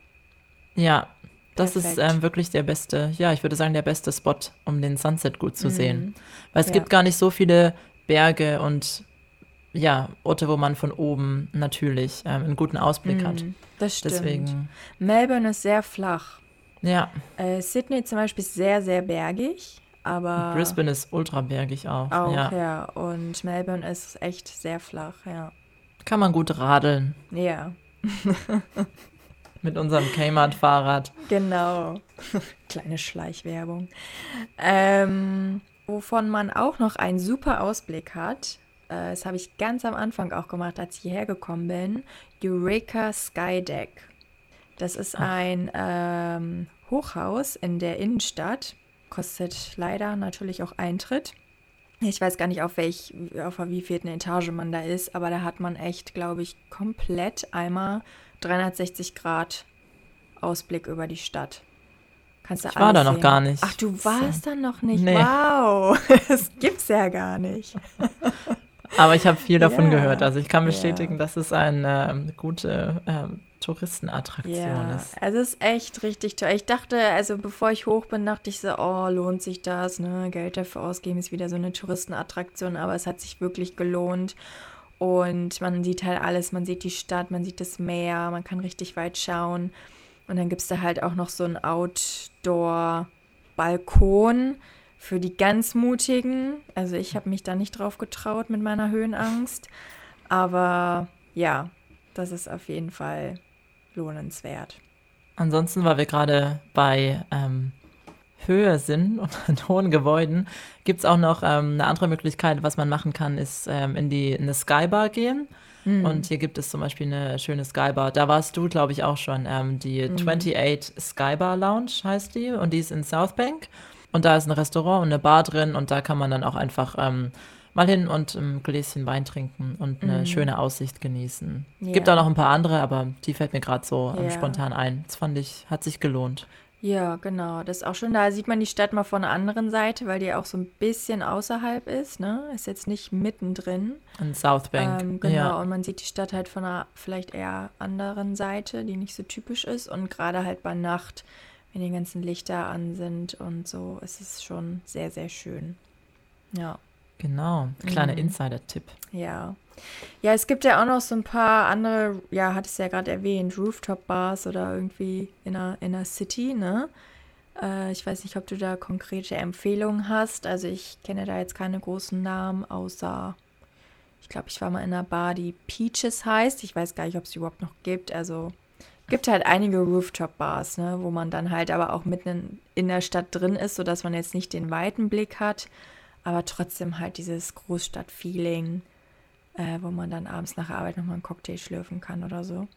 Ja, das Perfekt. ist ähm, wirklich der beste, ja, ich würde sagen, der beste Spot, um den Sunset gut zu mhm. sehen. Weil es ja. gibt gar nicht so viele Berge und ja, Orte, wo man von oben natürlich ähm, einen guten Ausblick mhm. hat. Das stimmt. Deswegen. Melbourne ist sehr flach. Ja. Äh, Sydney zum Beispiel ist sehr, sehr bergig. Aber Brisbane ist ultrabergig auch. Auch, ja. ja. Und Melbourne ist echt sehr flach, ja. Kann man gut radeln. Ja. (laughs) Mit unserem Kmart-Fahrrad. Genau. (laughs) Kleine Schleichwerbung. Ähm, wovon man auch noch einen super Ausblick hat, äh, das habe ich ganz am Anfang auch gemacht, als ich hierher gekommen bin, Eureka Skydeck. Das ist ein ähm, Hochhaus in der Innenstadt. Kostet leider natürlich auch Eintritt. Ich weiß gar nicht, auf welch, auf wie vierten Etage man da ist, aber da hat man echt, glaube ich, komplett einmal 360 Grad Ausblick über die Stadt. Kannst du ich war da noch gar nicht. Ach, du warst so. da noch nicht? Nee. Wow, (laughs) das gibt's ja gar nicht. Aber ich habe viel davon ja. gehört. Also ich kann bestätigen, ja. dass es eine ähm, gute ähm, Touristenattraktion ja. ist. Also es ist echt richtig toll. Ich dachte, also bevor ich hoch bin, dachte ich so, oh, lohnt sich das, ne? Geld dafür ausgeben ist wieder so eine Touristenattraktion, aber es hat sich wirklich gelohnt. Und man sieht halt alles, man sieht die Stadt, man sieht das Meer, man kann richtig weit schauen. Und dann gibt es da halt auch noch so einen Outdoor-Balkon für die ganz Mutigen. Also ich habe mich da nicht drauf getraut mit meiner Höhenangst. Aber ja, das ist auf jeden Fall lohnenswert. Ansonsten, weil wir gerade bei ähm, Höhe sind (laughs) und in hohen Gebäuden, gibt es auch noch ähm, eine andere Möglichkeit, was man machen kann, ist ähm, in die in eine Skybar gehen. Mhm. Und hier gibt es zum Beispiel eine schöne Skybar. Da warst du, glaube ich, auch schon. Ähm, die mhm. 28 Skybar Lounge heißt die und die ist in South Bank. Und da ist ein Restaurant und eine Bar drin und da kann man dann auch einfach ähm, mal hin und ein Gläschen Wein trinken und eine mhm. schöne Aussicht genießen. Ja. Gibt auch noch ein paar andere, aber die fällt mir gerade so ähm, ja. spontan ein. Das fand ich, hat sich gelohnt. Ja, genau. Das ist auch schon, da sieht man die Stadt mal von der anderen Seite, weil die auch so ein bisschen außerhalb ist, ne? Ist jetzt nicht mittendrin. In South Bank. Ähm, genau, ja. und man sieht die Stadt halt von einer vielleicht eher anderen Seite, die nicht so typisch ist. Und gerade halt bei Nacht, wenn die ganzen Lichter an sind und so, ist es schon sehr, sehr schön. Ja. Genau, kleiner mhm. Insider-Tipp. Ja. Ja, es gibt ja auch noch so ein paar andere, ja, hattest du ja gerade erwähnt, Rooftop-Bars oder irgendwie in einer, in einer City, ne? Äh, ich weiß nicht, ob du da konkrete Empfehlungen hast. Also ich kenne da jetzt keine großen Namen, außer, ich glaube, ich war mal in einer Bar, die Peaches heißt. Ich weiß gar nicht, ob es die überhaupt noch gibt. Also gibt halt einige Rooftop-Bars, ne, wo man dann halt aber auch mitten in, in der Stadt drin ist, sodass man jetzt nicht den weiten Blick hat, aber trotzdem halt dieses Großstadt-Feeling äh, wo man dann abends nach der Arbeit nochmal einen Cocktail schlürfen kann oder so.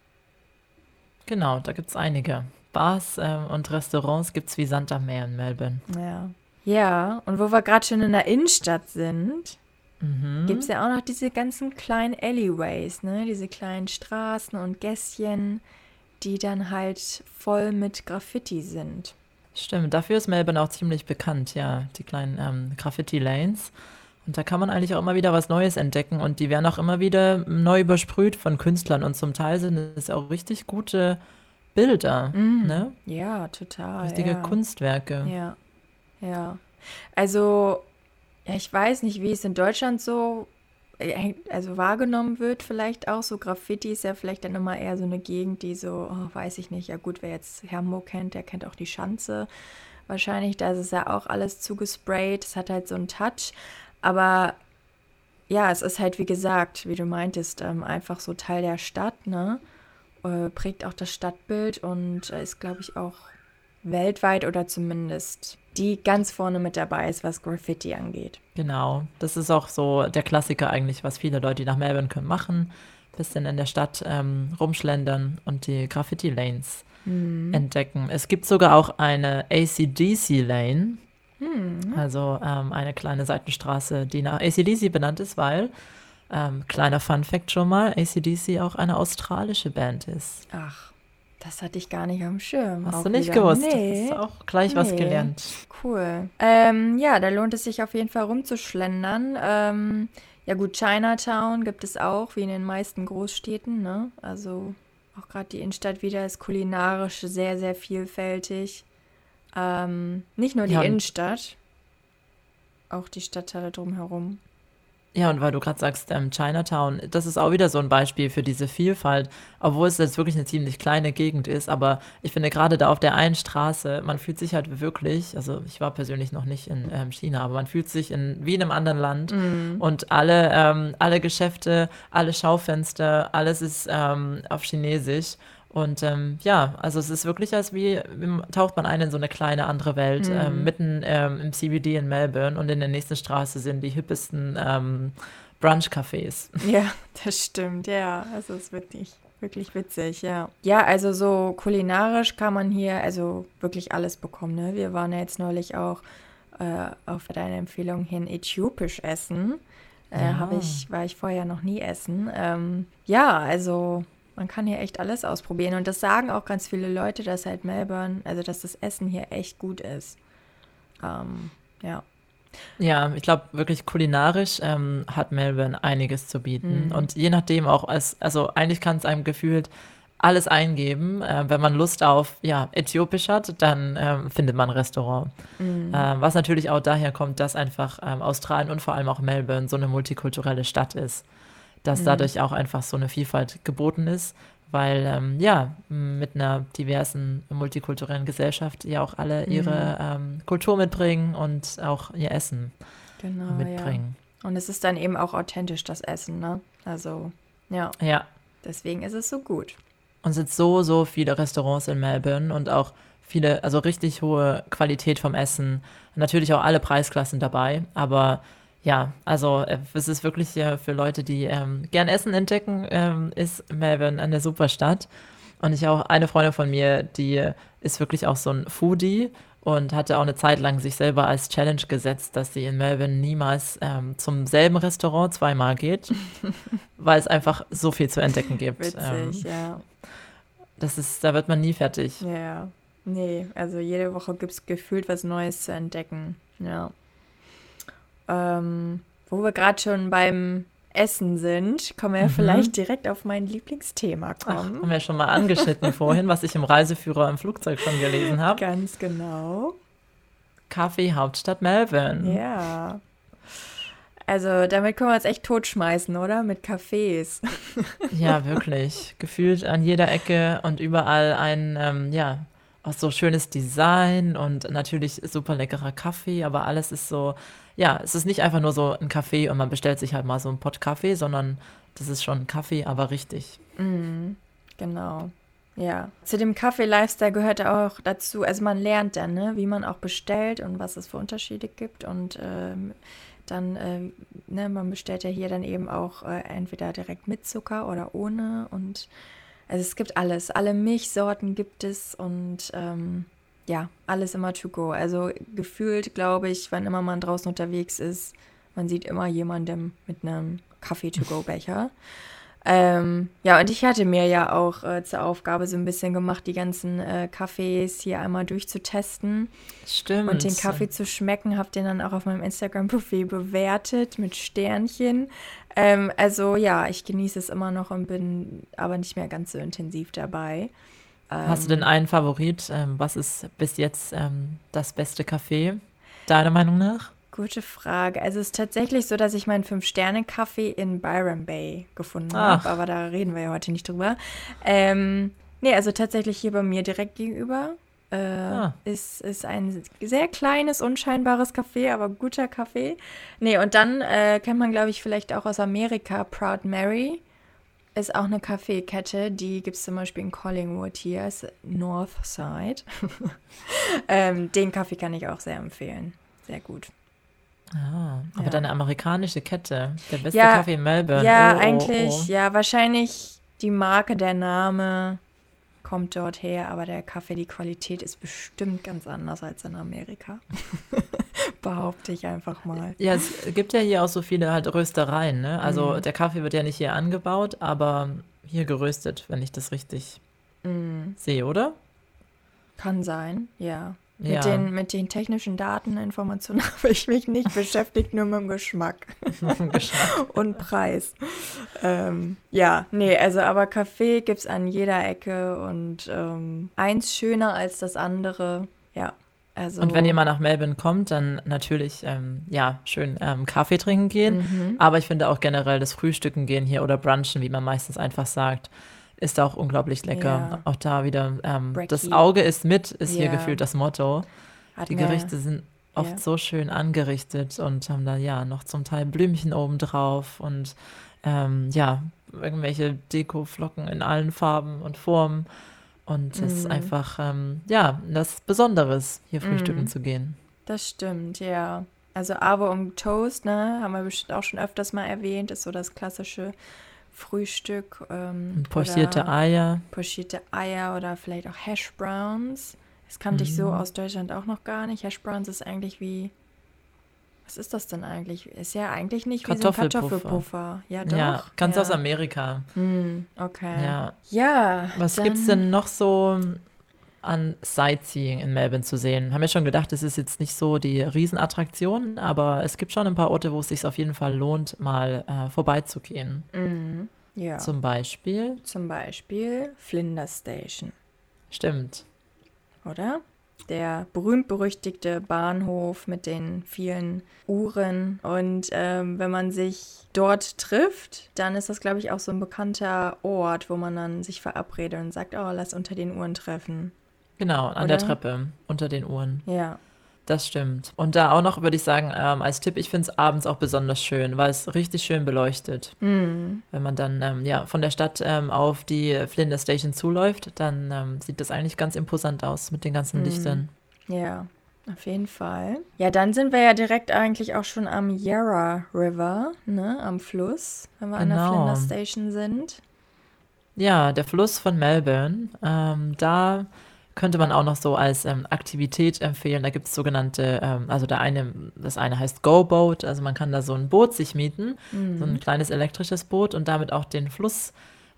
Genau, da gibt es einige. Bars äh, und Restaurants gibt es wie Sand am Meer in Melbourne. Ja. Ja, und wo wir gerade schon in der Innenstadt sind, mhm. gibt es ja auch noch diese ganzen kleinen Alleyways, ne? Diese kleinen Straßen und Gässchen, die dann halt voll mit Graffiti sind. Stimmt, dafür ist Melbourne auch ziemlich bekannt, ja, die kleinen ähm, Graffiti-Lanes. Und da kann man eigentlich auch immer wieder was Neues entdecken und die werden auch immer wieder neu übersprüht von Künstlern und zum Teil sind es auch richtig gute Bilder. Mm. Ne? Ja, total. Richtige ja. Kunstwerke. Ja, ja. Also, ja, ich weiß nicht, wie es in Deutschland so also wahrgenommen wird, vielleicht auch so. Graffiti ist ja vielleicht dann immer eher so eine Gegend, die so, oh, weiß ich nicht, ja gut, wer jetzt Hermo kennt, der kennt auch die Schanze. Wahrscheinlich, da ist es ja auch alles zugesprayt. Es hat halt so einen Touch. Aber ja, es ist halt, wie gesagt, wie du meintest, ähm, einfach so Teil der Stadt, ne? Äh, prägt auch das Stadtbild und äh, ist, glaube ich, auch weltweit oder zumindest die ganz vorne mit dabei ist, was Graffiti angeht. Genau, das ist auch so der Klassiker eigentlich, was viele Leute, die nach Melbourne können, machen. Bisschen in der Stadt ähm, rumschlendern und die Graffiti-Lanes mhm. entdecken. Es gibt sogar auch eine ACDC-Lane, hm. Also ähm, eine kleine Seitenstraße, die nach ACDC benannt ist, weil, ähm, kleiner Fun Fact schon mal, ACDC auch eine australische Band ist. Ach, das hatte ich gar nicht am Schirm. Hast du nicht wieder. gewusst? Nee. Das ist auch gleich nee. was gelernt. Cool. Ähm, ja, da lohnt es sich auf jeden Fall rumzuschlendern. Ähm, ja gut, Chinatown gibt es auch, wie in den meisten Großstädten. Ne? Also auch gerade die Innenstadt wieder ist kulinarisch sehr, sehr vielfältig. Ähm, nicht nur die ja, Innenstadt, auch die Stadtteile drumherum. Ja, und weil du gerade sagst, ähm, Chinatown, das ist auch wieder so ein Beispiel für diese Vielfalt, obwohl es jetzt wirklich eine ziemlich kleine Gegend ist. Aber ich finde gerade da auf der einen Straße, man fühlt sich halt wirklich, also ich war persönlich noch nicht in ähm, China, aber man fühlt sich in, wie in einem anderen Land. Mm. Und alle, ähm, alle Geschäfte, alle Schaufenster, alles ist ähm, auf Chinesisch. Und ähm, ja, also es ist wirklich als wie, taucht man ein in so eine kleine andere Welt, mhm. ähm, mitten ähm, im CBD in Melbourne und in der nächsten Straße sind die hippesten ähm, Brunch-Cafés. Ja, (laughs) das stimmt, ja. Also es ist wirklich, wirklich witzig, ja. Ja, also so kulinarisch kann man hier also wirklich alles bekommen. Ne? Wir waren ja jetzt neulich auch äh, auf deine Empfehlung hin äthiopisch essen. Äh, ja. ich, war ich vorher noch nie essen. Ähm, ja, also man kann hier echt alles ausprobieren. Und das sagen auch ganz viele Leute, dass halt Melbourne, also dass das Essen hier echt gut ist. Ähm, ja. Ja, ich glaube wirklich kulinarisch ähm, hat Melbourne einiges zu bieten. Mhm. Und je nachdem auch, als, also eigentlich kann es einem gefühlt alles eingeben. Äh, wenn man Lust auf ja, Äthiopisch hat, dann ähm, findet man ein Restaurant. Mhm. Äh, was natürlich auch daher kommt, dass einfach ähm, Australien und vor allem auch Melbourne so eine multikulturelle Stadt ist dass mhm. dadurch auch einfach so eine Vielfalt geboten ist, weil ähm, ja, mit einer diversen multikulturellen Gesellschaft ja auch alle ihre mhm. ähm, Kultur mitbringen und auch ihr Essen genau, mitbringen. Ja. Und es ist dann eben auch authentisch, das Essen, ne? Also, ja. Ja. Deswegen ist es so gut. Und es sind so, so viele Restaurants in Melbourne und auch viele, also richtig hohe Qualität vom Essen. Natürlich auch alle Preisklassen dabei, aber ja, also äh, es ist wirklich ja für Leute, die ähm, gern Essen entdecken, ähm, ist Melbourne eine super Stadt. Und ich auch eine Freundin von mir, die ist wirklich auch so ein Foodie und hatte auch eine Zeit lang sich selber als Challenge gesetzt, dass sie in Melbourne niemals ähm, zum selben Restaurant zweimal geht, (laughs) weil es einfach so viel zu entdecken gibt. Witzig, ähm, ja. Das ist, da wird man nie fertig. Ja, nee, also jede Woche gibt es gefühlt was Neues zu entdecken. Ja. Ähm, wo wir gerade schon beim Essen sind, können wir Mhm. vielleicht direkt auf mein Lieblingsthema Ach, kommen. haben wir schon mal angeschnitten (laughs) vorhin, was ich im Reiseführer im Flugzeug schon gelesen habe. Ganz genau. Kaffee Hauptstadt Melbourne. Ja. Also damit können wir uns echt totschmeißen, oder? Mit Cafés. (laughs) Ja, wirklich. Gefühlt an jeder Ecke und überall ein, ähm, ja, auch so schönes Design und natürlich super leckerer Kaffee, aber alles ist so, ja, es ist nicht einfach nur so ein Kaffee und man bestellt sich halt mal so einen Pott Kaffee, sondern das ist schon Kaffee, aber richtig. Mhm, genau. Ja. Zu dem Kaffee-Lifestyle gehört auch dazu, also man lernt dann, ne, wie man auch bestellt und was es für Unterschiede gibt. Und ähm, dann, ähm, ne, man bestellt ja hier dann eben auch äh, entweder direkt mit Zucker oder ohne. Und also es gibt alles. Alle Milchsorten gibt es und ähm, ja, alles immer to go. Also gefühlt, glaube ich, wann immer man draußen unterwegs ist, man sieht immer jemandem mit einem Kaffee-to-go-Becher. (laughs) Ähm, ja, und ich hatte mir ja auch äh, zur Aufgabe so ein bisschen gemacht, die ganzen äh, Kaffees hier einmal durchzutesten Stimmt. und den Kaffee zu schmecken. Hab den dann auch auf meinem Instagram-Profil bewertet mit Sternchen. Ähm, also ja, ich genieße es immer noch und bin aber nicht mehr ganz so intensiv dabei. Hast du denn einen Favorit? Ähm, was ist bis jetzt ähm, das beste Kaffee, deiner Meinung nach? Gute Frage. Also es ist tatsächlich so, dass ich meinen Fünf-Sterne-Kaffee in Byron Bay gefunden habe, aber da reden wir ja heute nicht drüber. Ähm, nee, also tatsächlich hier bei mir direkt gegenüber. Äh, Ah. ist, ist ein sehr kleines, unscheinbares Café, aber guter Kaffee. Nee, und dann äh, kennt man, glaube ich, vielleicht auch aus Amerika Proud Mary. Ist auch eine Kaffeekette, die gibt es zum Beispiel in Collingwood hier, ist Northside. (laughs) ähm, den Kaffee kann ich auch sehr empfehlen. Sehr gut. Ah, aber Ja. deine amerikanische Kette, der beste Ja, Kaffee in Melbourne. Ja, Oh, oh, eigentlich, oh. ja, wahrscheinlich die Marke, der Name kommt dort her, aber der Kaffee, die Qualität ist bestimmt ganz anders als in Amerika. (laughs) Behaupte ich einfach mal. Ja, es gibt ja hier auch so viele halt Röstereien, ne? Also Mhm. der Kaffee wird ja nicht hier angebaut, aber hier geröstet, wenn ich das richtig Mm, sehe, oder? kann sein, ja. Ja. Mit, den, mit den technischen Daten, Informationen (laughs) habe ich mich nicht (laughs) beschäftigt, nur mit dem Geschmack Geschmack. (laughs) und Preis. Ähm, ja, nee, also aber Kaffee gibt es an jeder Ecke und ähm, eins schöner als das andere. Ja, also. Und wenn ihr mal nach Melbourne kommt, dann natürlich, ähm, ja, schön ähm, Kaffee trinken gehen. Mhm. Aber ich finde auch generell das Frühstücken gehen hier oder Brunchen, wie man meistens einfach sagt, ist auch unglaublich lecker. Ja. Auch da wieder, ähm, das Auge ist mit, ist hier Ja. gefühlt das Motto. Hat Die Gerichte sind oft Ja. so schön angerichtet und haben da ja noch zum Teil Blümchen oben drauf und ähm, ja, irgendwelche Dekoflocken in allen Farben und Formen. Und es ist Mhm. einfach, ähm, ja, das Besonderes, hier frühstücken Mhm. zu gehen. Das stimmt, ja. Also Avo und Toast, ne, haben wir bestimmt auch schon öfters mal erwähnt, ist so das klassische Frühstück. Ähm, pochierte Eier. Pochierte Eier oder vielleicht auch Hash Browns. Das kannte ich so Mhm. aus Deutschland auch noch gar nicht. Hash Browns ist eigentlich wie. Was ist das denn eigentlich? Ist ja eigentlich nicht wie so ein Kartoffelpuffer. Kartoffelpuffer. Ja, doch. Ja, ganz ja. aus Amerika. Hm, okay. Ja. Ja. Was dann- gibt's denn noch so an Sightseeing in Melbourne zu sehen? Haben wir schon gedacht, es ist jetzt nicht so die Riesenattraktion, aber es gibt schon ein paar Orte, wo es sich auf jeden Fall lohnt, mal äh, vorbeizugehen. Mhm. Ja. Zum Beispiel, Zum Beispiel Flinders Station. stimmt, oder? Der berühmt-berüchtigte Bahnhof mit den vielen Uhren. Und ähm, wenn man sich dort trifft, dann ist das, glaube ich, auch so ein bekannter Ort, wo man dann sich verabredet und sagt, oh, lass unter den Uhren treffen. genau, an der Oder? Treppe, unter den Uhren. Ja. Das stimmt. Und da auch noch würde ich sagen, ähm, als Tipp, ich finde es abends auch besonders schön, weil es richtig schön beleuchtet. Mhm. Wenn man dann ähm, ja, von der Stadt ähm, auf die Flinders Station zuläuft, dann ähm, sieht das eigentlich ganz imposant aus mit den ganzen Mhm. Lichtern. Ja, auf jeden Fall. Ja, dann sind wir ja direkt eigentlich auch schon am Yarra River, ne, am Fluss, wenn wir an der Genau. Flinders Station sind. Ja, der Fluss von Melbourne, ähm, da könnte man auch noch so als ähm, Aktivität empfehlen. Da gibt es sogenannte, ähm, also der eine, das eine heißt Go Boat, also man kann da so ein Boot sich mieten, so ein kleines elektrisches Boot und damit auch den Fluss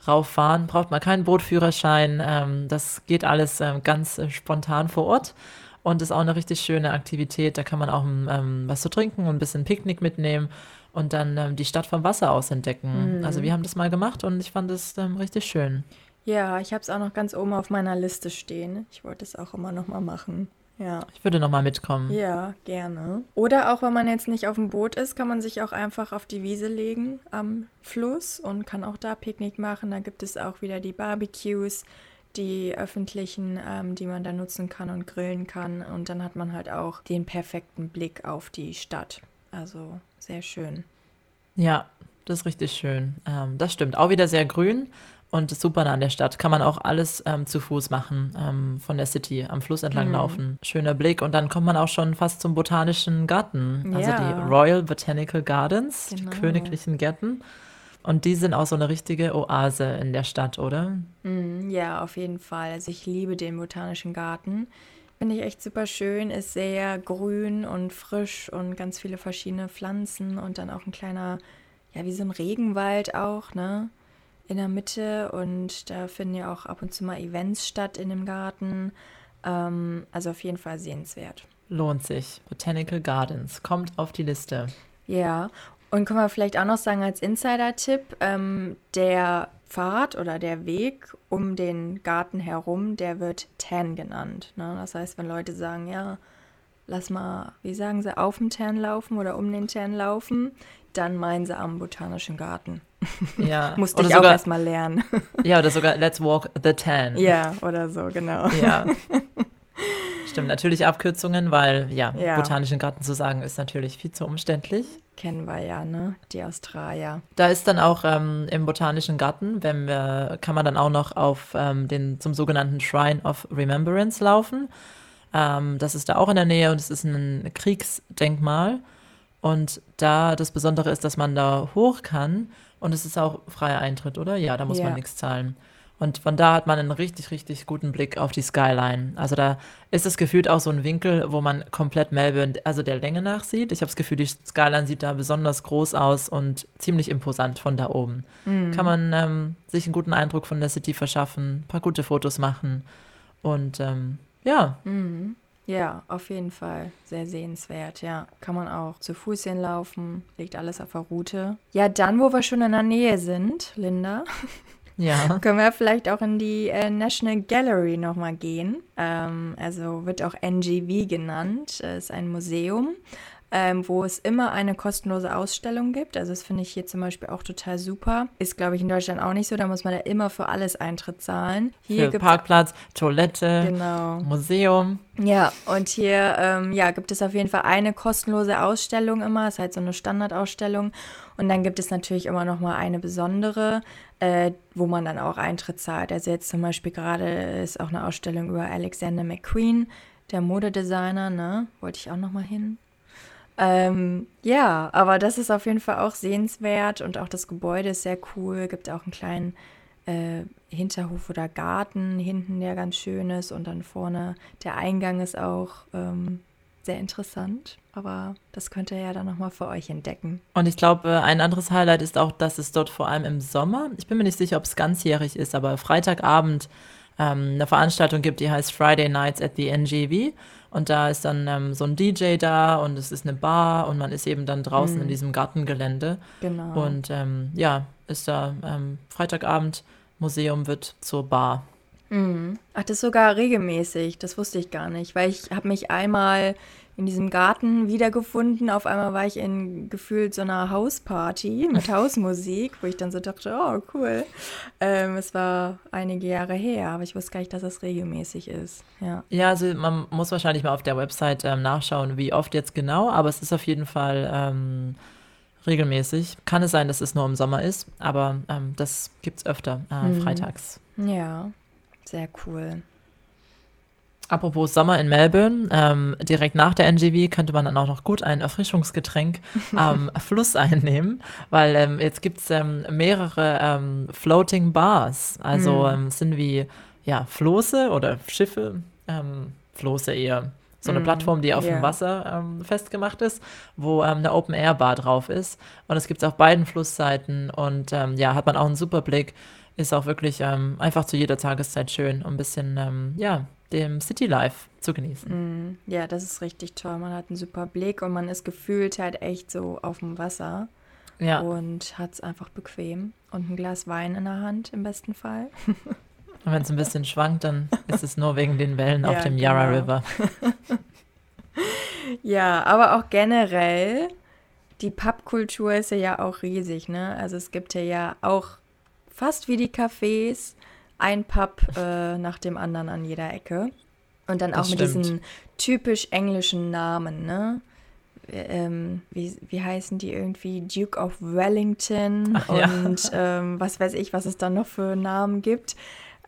rauffahren. Braucht man keinen Bootführerschein, ähm, das geht alles ähm, ganz äh, spontan vor Ort. Und ist auch eine richtig schöne Aktivität. Da kann man auch ähm, was zu trinken und ein bisschen Picknick mitnehmen und dann ähm, die Stadt vom Wasser aus entdecken. Also wir haben das mal gemacht und ich fand es richtig schön. Ja, ich habe es auch noch ganz oben auf meiner Liste stehen. Ich wollte es auch immer noch mal machen. Ja. Ich würde noch mal mitkommen. Ja, gerne. Oder auch wenn man jetzt nicht auf dem Boot ist, kann man sich auch einfach auf die Wiese legen am Fluss und kann auch da Picknick machen. Da gibt es auch wieder die Barbecues, die öffentlichen, ähm, die man da nutzen kann und grillen kann. Und dann hat man halt auch den perfekten Blick auf die Stadt. Also sehr schön. Ja, das ist richtig schön. Ähm, das stimmt. Auch wieder sehr grün und ist super nah an der Stadt. Kann man auch alles ähm, zu Fuß machen, ähm, von der City am Fluss entlang laufen. Schöner Blick. Und dann kommt man auch schon fast zum Botanischen Garten. Also Ja. die Royal Botanical Gardens, Genau. die königlichen Gärten. Und die sind auch so eine richtige Oase in der Stadt, oder? Mm, Ja, auf jeden Fall. Also ich liebe den Botanischen Garten. Finde ich echt super schön, ist sehr grün und frisch und ganz viele verschiedene Pflanzen und dann auch ein kleiner, ja, wie so ein Regenwald auch, ne? In der Mitte und da finden ja auch ab und zu mal Events statt in dem Garten. Ähm, also auf jeden Fall sehenswert. Lohnt sich. Botanical Gardens. Kommt auf die Liste. Ja, und können wir vielleicht auch noch sagen als Insider-Tipp, ähm, der Pfad oder der Weg um den Garten herum, der wird Tan genannt. Ne? Das heißt, wenn Leute sagen, ja, lass mal, wie sagen sie, auf dem Tan laufen oder um den Tan laufen, dann meinen sie am Botanischen Garten. (laughs) Ja. (laughs) Musste oder ich auch sogar, erstmal lernen. (laughs) Ja, oder sogar Let's Walk the Tan. ja, oder so, genau. Ja. Stimmt, natürlich Abkürzungen, weil ja, Ja. botanischen Garten zu sagen ist natürlich viel zu umständlich. Kennen wir ja, ne? Die Australier. Da ist dann auch ähm, im botanischen Garten, wenn wir, kann man dann auch noch auf ähm, den zum sogenannten Shrine of Remembrance laufen. Ähm, das ist da auch in der Nähe und es ist ein Kriegsdenkmal. Und da das Besondere ist, dass man da hoch kann und es ist auch freier Eintritt, oder? Ja, da muss Ja. man nichts zahlen. Und von da hat man einen richtig, richtig guten Blick auf die Skyline. Also da ist es gefühlt auch so ein Winkel, wo man komplett Melbourne, also der Länge nach sieht. Ich habe das Gefühl, die Skyline sieht da besonders groß aus und ziemlich imposant von da oben. Kann man ähm, sich einen guten Eindruck von der City verschaffen, ein paar gute Fotos machen. Und ähm, ja, Mhm. Ja, auf jeden Fall. Sehr sehenswert, ja. Kann man auch zu Fuß hinlaufen, liegt alles auf der Route. Ja, dann, wo wir schon in der Nähe sind, Linda, (laughs) ja. können wir vielleicht auch in die äh, National Gallery nochmal gehen. Ähm, also wird auch NGV genannt, äh, ist ein Museum. Ähm, wo es immer eine kostenlose Ausstellung gibt. Also das finde ich hier zum Beispiel auch total super. Ist, glaube ich, in Deutschland auch nicht so. Da muss man ja immer für alles Eintritt zahlen. Hier Für Parkplatz, Toilette, Genau. Museum. Ja, und hier ähm, ja, gibt es auf jeden Fall eine kostenlose Ausstellung immer. Ist halt so eine Standardausstellung. Und dann gibt es natürlich immer noch mal eine besondere, äh, wo man dann auch Eintritt zahlt. Also jetzt zum Beispiel gerade ist auch eine Ausstellung über Alexander McQueen, der Modedesigner, ne? Wollte ich auch noch mal hin. Ähm, ja, aber das ist auf jeden Fall auch sehenswert und auch das Gebäude ist sehr cool. Gibt auch einen kleinen äh, Hinterhof oder Garten hinten, der ganz schön ist und dann vorne der Eingang ist auch ähm, sehr interessant. Aber das könnt ihr ja dann nochmal für euch entdecken. Und ich glaube, ein anderes Highlight ist auch, dass es dort vor allem im Sommer, ich bin mir nicht sicher, ob es ganzjährig ist, aber Freitagabend ähm, eine Veranstaltung gibt, die heißt Friday Nights at the NGV. Und da ist dann ähm, so ein DJ da und es ist eine Bar und man ist eben dann draußen in diesem Gartengelände. Genau. Und ähm, ja, ist da ähm, Freitagabend, Museum wird zur Bar. Mhm. Ach, das ist sogar regelmäßig. Das wusste ich gar nicht, weil ich habe mich einmal in diesem Garten wiedergefunden. Auf einmal war ich in gefühlt so einer Hausparty mit (laughs) Hausmusik, wo ich dann so dachte, oh cool. Ähm, es war einige Jahre her, aber ich wusste gar nicht, dass das regelmäßig ist. Ja, ja also man muss wahrscheinlich mal auf der Website ähm, nachschauen, wie oft jetzt genau, aber es ist auf jeden Fall ähm, regelmäßig. Kann es sein, dass es nur im Sommer ist, aber ähm, das gibt es öfter, äh, mhm. freitags. Ja, sehr cool. Apropos Sommer in Melbourne, ähm, direkt nach der NGV könnte man dann auch noch gut ein Erfrischungsgetränk (laughs) am Fluss einnehmen, weil ähm, jetzt gibt es ähm, mehrere ähm, Floating Bars. Also mm. sind wie ja, Floße oder Schiffe, ähm, Floße eher. So eine mm, Plattform, die auf yeah. dem Wasser festgemacht ist, wo eine Open-Air-Bar drauf ist. Und es gibt es auf beiden Flussseiten und ja, hat man auch einen super Blick. Ist auch wirklich einfach zu jeder Tageszeit schön und ein bisschen, ja, dem City Life zu genießen. Mm, ja, das ist richtig toll. Man hat einen super Blick und man ist gefühlt halt echt so auf dem Wasser. Ja. Und hat es einfach bequem. Und ein Glas Wein in der Hand im besten Fall. Und wenn es ein bisschen schwankt, dann (laughs) ist es nur wegen den Wellen ja, auf dem Yarra genau. River. (laughs) ja, aber auch generell, die Pubkultur ist ja auch riesig, ne? Also es gibt ja, ja auch fast wie die Cafés ein Pub äh, nach dem anderen an jeder Ecke. Und dann auch das mit stimmt. diesen typisch englischen Namen, ne? Ähm, wie, wie heißen die irgendwie? Duke of Wellington Ach, und ja. ähm, was weiß ich, was es dann noch für Namen gibt.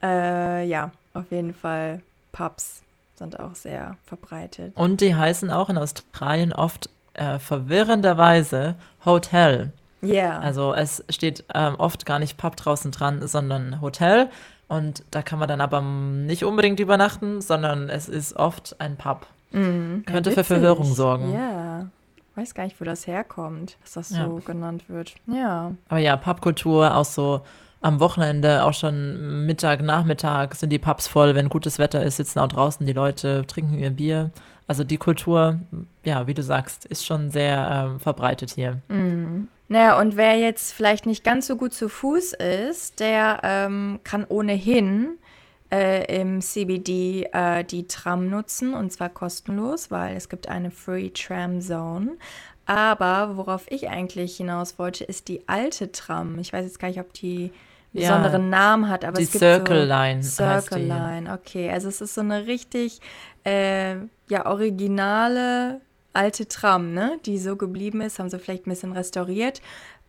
Äh, ja, auf jeden Fall Pubs sind auch sehr verbreitet. Und die heißen auch in Australien oft äh, verwirrenderweise Hotel. Ja. Yeah. Also es steht ähm, oft gar nicht Pub draußen dran, sondern Hotel. Und da kann man dann aber nicht unbedingt übernachten, sondern es ist oft ein Pub. Mm, Könnte ja, für Verwirrung sorgen. Ja. Weiß gar nicht, wo das herkommt, dass das ja. so genannt wird. Ja. Aber ja, Pubkultur auch so am Wochenende, auch schon Mittag, Nachmittag sind die Pubs voll. Wenn gutes Wetter ist, sitzen auch draußen die Leute, trinken ihr Bier. Also die Kultur, ja, wie du sagst, ist schon sehr ähm, verbreitet hier. Mm. Naja, und wer jetzt vielleicht nicht ganz so gut zu Fuß ist, der ähm, kann ohnehin äh, im CBD äh, die Tram nutzen und zwar kostenlos, weil es gibt eine Free Tram Zone. Aber worauf ich eigentlich hinaus wollte, ist die alte Tram. Ich weiß jetzt gar nicht, ob die besonderen ja, Namen hat, aber die es gibt Circle so Line. Circle Line, okay. Also es ist so eine richtig äh, ja originale alte Tram, ne, die so geblieben ist, haben sie vielleicht ein bisschen restauriert.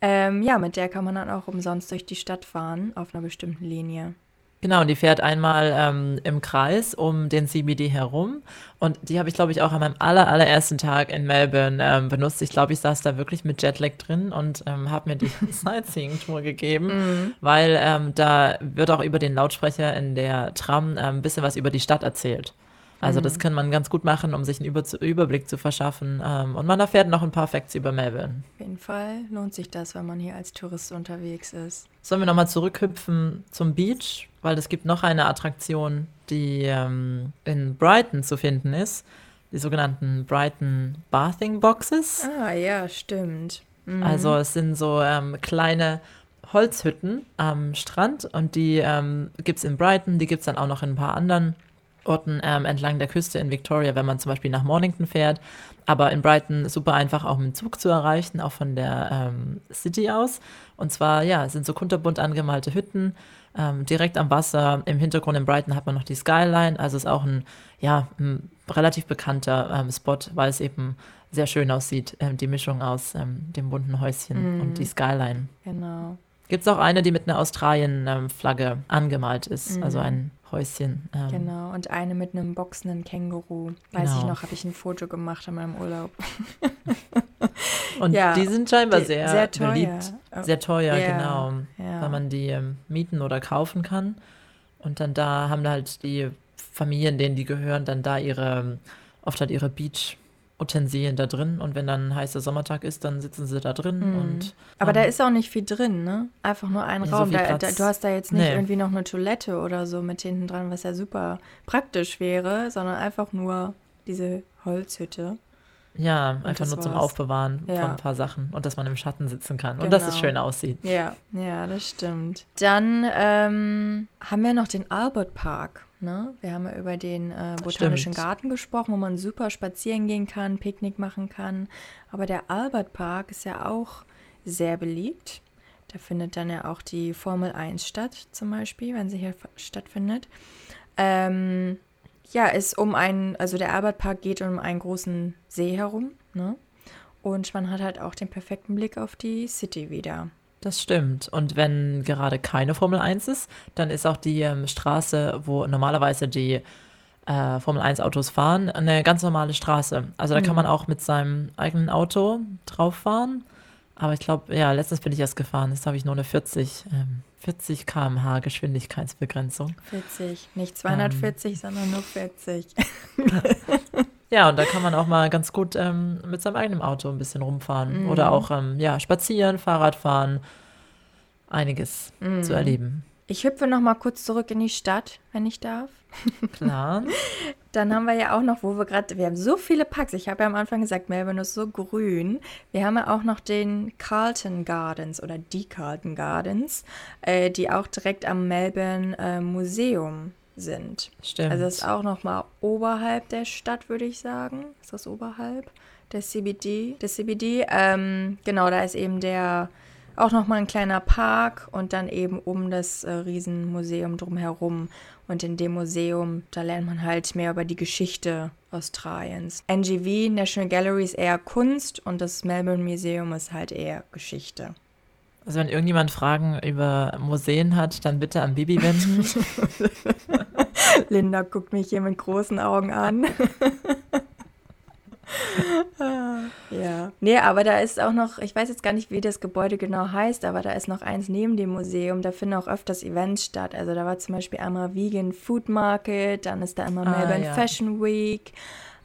Ähm, ja, mit der kann man dann auch umsonst durch die Stadt fahren, auf einer bestimmten Linie. Genau, und die fährt einmal ähm, im Kreis um den CBD herum. Und die habe ich, glaube ich, auch an meinem aller, allerersten Tag in Melbourne ähm, benutzt. Ich glaube, ich saß da wirklich mit Jetlag drin und ähm, habe mir die (laughs) Sightseeing-Tour gegeben, mm. weil ähm, da wird auch über den Lautsprecher in der Tram ähm, ein bisschen was über die Stadt erzählt. Also mhm. das kann man ganz gut machen, um sich einen über Überblick zu verschaffen. Ähm, und man erfährt noch ein paar Facts über Melbourne. Auf jeden Fall lohnt sich das, wenn man hier als Tourist unterwegs ist. Sollen wir nochmal zurückhüpfen zum Beach? Weil es gibt noch eine Attraktion, die ähm, in Brighton zu finden ist. Die sogenannten Brighton Bathing Boxes. Ah ja, stimmt. Mhm. Also es sind so ähm, kleine Holzhütten am Strand und die ähm, gibt es in Brighton, die gibt es dann auch noch in ein paar anderen Orten ähm, entlang der Küste in Victoria, wenn man zum Beispiel nach Mornington fährt. Aber in Brighton super einfach auch mit dem Zug zu erreichen, auch von der ähm, City aus. Und zwar, ja, es sind so kunterbunt angemalte Hütten ähm, direkt am Wasser. Im Hintergrund in Brighton hat man noch die Skyline. Also ist auch ein, ja, ein relativ bekannter ähm, Spot, weil es eben sehr schön aussieht, ähm, die Mischung aus ähm, dem bunten Häuschen mm. und die Skyline. Genau. Gibt es auch eine, die mit einer Australien-Flagge angemalt ist, mm. also ein Häuschen. Ähm. Genau, und eine mit einem boxenden Känguru. Weiß genau. ich noch, habe ich ein Foto gemacht in meinem Urlaub. (laughs) und ja, die sind scheinbar sehr, sehr teuer. beliebt. Sehr teuer, ja, genau. Ja. Weil man die ähm, mieten oder kaufen kann. Und dann da haben halt die Familien, denen die gehören, dann da ihre, oft halt ihre Beach- Utensilien da drin und wenn dann ein heißer Sommertag ist, dann sitzen sie da drin mhm. und. Aber da ist auch nicht viel drin, ne? Einfach nur ein Raum. So da, da, du hast da jetzt nicht nee. irgendwie noch eine Toilette oder so mit hinten dran, was ja super praktisch wäre, sondern einfach nur diese Holzhütte. Ja, einfach nur zum war's. Aufbewahren Ja. von ein paar Sachen und dass man im Schatten sitzen kann und dass es Genau. schön aussieht. Ja, ja, das stimmt. Dann ähm, haben wir noch den Albert Park. Ne? Wir haben ja über den äh, Botanischen Stimmt. Garten gesprochen, wo man super spazieren gehen kann, Picknick machen kann. Aber der Albert Park ist ja auch sehr beliebt. Da findet dann ja auch die Formel 1 statt, zum Beispiel, wenn sie hier stattfindet. Ähm, ja, ist um einen, also der Albert Park geht um einen großen See herum, ne? Und man hat halt auch den perfekten Blick auf die City wieder. Das stimmt. Und wenn gerade keine Formel 1 ist, dann ist auch die ähm, Straße, wo normalerweise die äh, Formel 1 Autos fahren, eine ganz normale Straße. Also da kann man auch mit seinem eigenen Auto drauf fahren. Aber ich glaube, ja, letztens bin ich erst gefahren. Jetzt habe ich nur eine 40, ähm, 40 km/h Geschwindigkeitsbegrenzung. 40, nicht 240, sondern nur 40. (laughs) Ja, und da kann man auch mal ganz gut ähm, mit seinem eigenen Auto ein bisschen rumfahren. Mhm. Oder auch ähm, ja, spazieren, Fahrrad fahren. Einiges Mhm. zu erleben. Ich hüpfe noch mal kurz zurück in die Stadt, wenn ich darf. (laughs) Klar. Dann haben wir ja auch noch, wo wir gerade, wir haben so viele Parks. Ich habe ja am Anfang gesagt, Melbourne ist so grün. Wir haben ja auch noch den Carlton Gardens oder die Carlton Gardens, äh, die auch direkt am Melbourne äh, Museum sind. Stimmt. Also das ist auch noch mal oberhalb der Stadt, würde ich sagen. Ist das oberhalb der CBD? Der CBD, ähm, genau, da ist eben der auch noch mal ein kleiner Park und dann eben um das äh, Riesenmuseum drumherum. Und in dem Museum, da lernt man halt mehr über die Geschichte Australiens. NGV, National Gallery, ist eher Kunst und das Melbourne Museum ist halt eher Geschichte. Also wenn irgendjemand Fragen über Museen hat, dann bitte an Bibi wenden. (laughs) Linda guckt mich hier mit großen Augen an. (laughs) Ja. Nee, aber da ist auch noch, ich weiß jetzt gar nicht, wie das Gebäude genau heißt, aber da ist noch eins neben dem Museum, da finden auch öfters Events statt. Also da war zum Beispiel einmal Vegan Food Market, dann ist da immer Ah, Melbourne ja. Fashion Week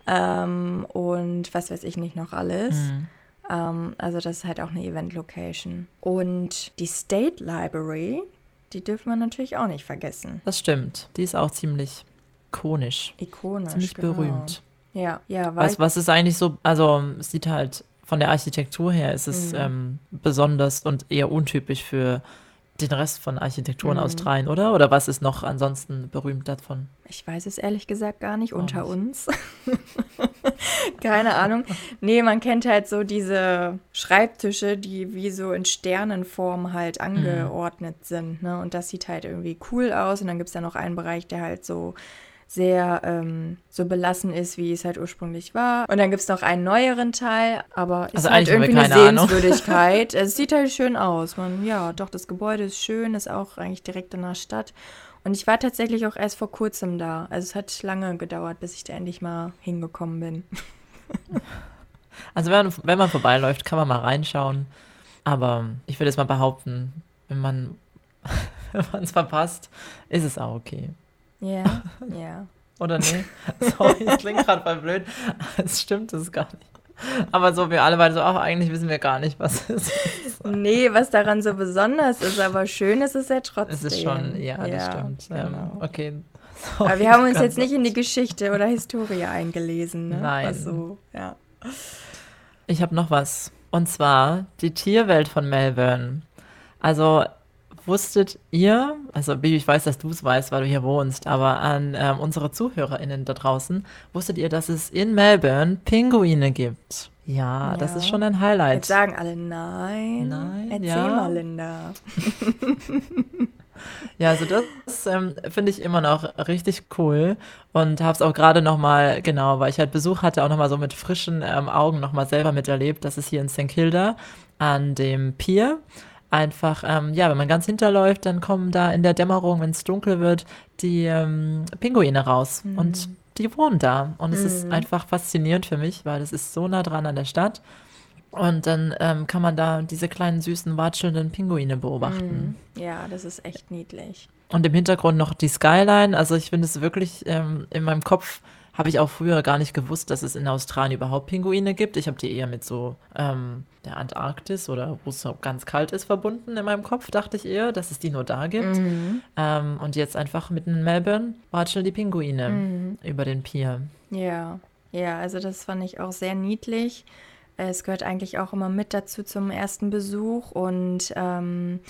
ähm, und was weiß ich nicht noch alles. Mhm. Ähm, also das ist halt auch eine Event-Location. Und die State Library, die dürfen wir natürlich auch nicht vergessen. Das stimmt. Die ist auch ziemlich ikonisch. Ikonisch. Ziemlich genau. berühmt. Ja, ja, Was, was ist eigentlich so, also es sieht halt von der Architektur her ist es Mhm. ähm, besonders und eher untypisch für den Rest von Architektur in Mhm. Australien, oder? Oder was ist noch ansonsten berühmt davon? Ich weiß es ehrlich gesagt gar nicht, Auch unter nicht. uns. (laughs) Keine Ahnung. Nee, man kennt halt so diese Schreibtische, die wie so in Sternenform halt Mhm. angeordnet sind. Ne? Und das sieht halt irgendwie cool aus. Und dann gibt es ja noch einen Bereich, der halt so sehr ähm, so belassen ist, wie es halt ursprünglich war. Und dann gibt es noch einen neueren Teil, aber ist Also halt haben wir irgendwie eine. Sehenswürdigkeit. (laughs) es sieht halt schön aus. Man, ja, doch, das Gebäude ist schön, ist auch eigentlich direkt in der Stadt. Und ich war tatsächlich auch erst vor kurzem da. Also es hat lange gedauert, bis ich da endlich mal hingekommen bin. (laughs) Also wenn, man- wenn man vorbeiläuft, kann man mal reinschauen. Aber ich würde jetzt mal behaupten, wenn man (laughs) wenn man es verpasst, ist es auch okay. Ja, (laughs) ja. Oder nee? (laughs) Sorry, es klingt gerade voll blöd. (laughs) Es stimmt es gar nicht. Aber so, wir alle beide so, ach, eigentlich wissen wir gar nicht, was es ist. Nee, was daran so besonders ist, aber schön ist es ja trotzdem. Es ist schon, ja, das stimmt. Ähm, Genau. okay. Aber wir haben uns Sorry, jetzt nicht in die Geschichte oder Historie eingelesen, ne? Nein. So, ja. Ich habe noch was. Und zwar die Tierwelt von Melbourne. Also wusstet ihr, also Bibi, ich weiß, dass du es weißt, weil du hier wohnst, aber an ähm, unsere ZuhörerInnen da draußen, wusstet ihr, dass es in Melbourne Pinguine gibt? Ja, das Ja. ist schon ein Highlight. Jetzt sagen alle nein. Nein, Erzähl ja. mal, Linda. (laughs) Ja, also das ähm, finde ich immer noch richtig cool und habe es auch gerade noch mal, genau, weil ich halt Besuch hatte, auch noch mal so mit frischen ähm, Augen noch mal selber miterlebt. Das ist hier in St. Kilda an dem Pier. Einfach, ähm, ja, wenn man ganz hinterläuft, dann kommen da in der Dämmerung, wenn es dunkel wird, die ähm, Pinguine raus und die wohnen da. Und es ist einfach faszinierend für mich, weil es ist so nah dran an der Stadt. Und dann ähm, kann man da diese kleinen süßen watschelnden Pinguine beobachten. Ja, das ist echt niedlich. Und im Hintergrund noch die Skyline. Also ich finde es wirklich, ähm, in meinem Kopf habe ich auch früher gar nicht gewusst, dass es in Australien überhaupt Pinguine gibt. Ich habe die eher mit so ähm, der Antarktis oder wo es so ganz kalt ist verbunden in meinem Kopf, dachte ich eher, dass es die nur da gibt. Ähm, und jetzt einfach mitten in Melbourne watscheln die Pinguine über den Pier. Ja. Ja, also das fand ich auch sehr niedlich. Es gehört eigentlich auch immer mit dazu zum ersten Besuch und ähm,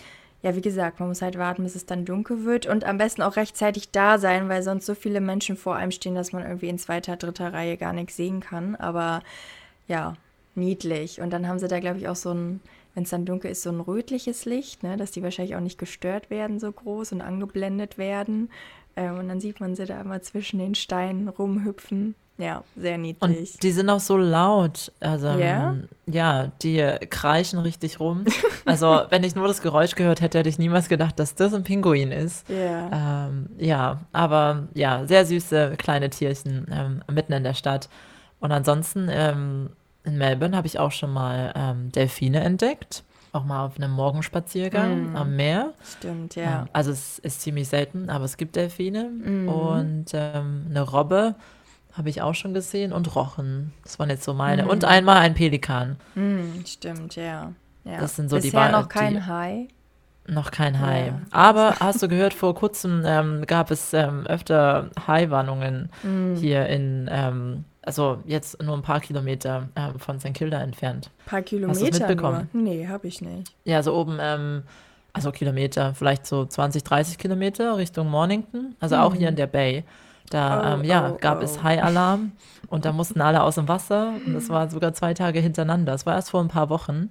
ja, wie gesagt, man muss halt warten, bis es dann dunkel wird und am besten auch rechtzeitig da sein, weil sonst so viele Menschen vor einem stehen, dass man irgendwie in zweiter, dritter Reihe gar nichts sehen kann. Aber ja, niedlich. Und dann haben sie da, glaube ich, auch so ein, wenn es dann dunkel ist, so ein rötliches Licht, ne, dass die wahrscheinlich auch nicht gestört werden so groß und angeblendet werden. Ähm, und dann sieht man sie da immer zwischen den Steinen rumhüpfen. Ja, sehr niedlich. Und die sind auch so laut. Also, Ja? ähm, ja, die kreischen richtig rum. (laughs) Also, wenn ich nur das Geräusch gehört hätte, hätte ich niemals gedacht, dass das ein Pinguin ist. Ja. Ähm, ja, aber ja, sehr süße kleine Tierchen ähm, mitten in der Stadt. Und ansonsten ähm, in Melbourne habe ich auch schon mal ähm, Delfine entdeckt. Auch mal auf einem Morgenspaziergang am Meer. Stimmt, ja. Ähm, also es ist ziemlich selten, aber es gibt Delfine. Mhm. Und ähm, eine Robbe habe ich auch schon gesehen und Rochen. Das waren jetzt so meine. Mhm. Und einmal ein Pelikan. Hm, stimmt, ja. ja. Das sind so die Bisher Wa- noch kein die- Hai. Noch kein Hai. Ja. Aber hast du gehört, vor kurzem ähm, gab es ähm, öfter Hai-Warnungen Hm. hier in, ähm, also jetzt nur ein paar Kilometer ähm, von St. Kilda entfernt. Ein paar Kilometer mitbekommen? nur. Nee, habe ich nicht. Ja, so oben, ähm, also Kilometer, vielleicht so 20, 30 Kilometer Richtung Mornington, also auch hier in der Bay. Da, Oh, ähm, ja, oh, gab oh. es Hai-Alarm und da mussten alle aus dem Wasser und das war sogar zwei Tage hintereinander. Das war erst vor ein paar Wochen.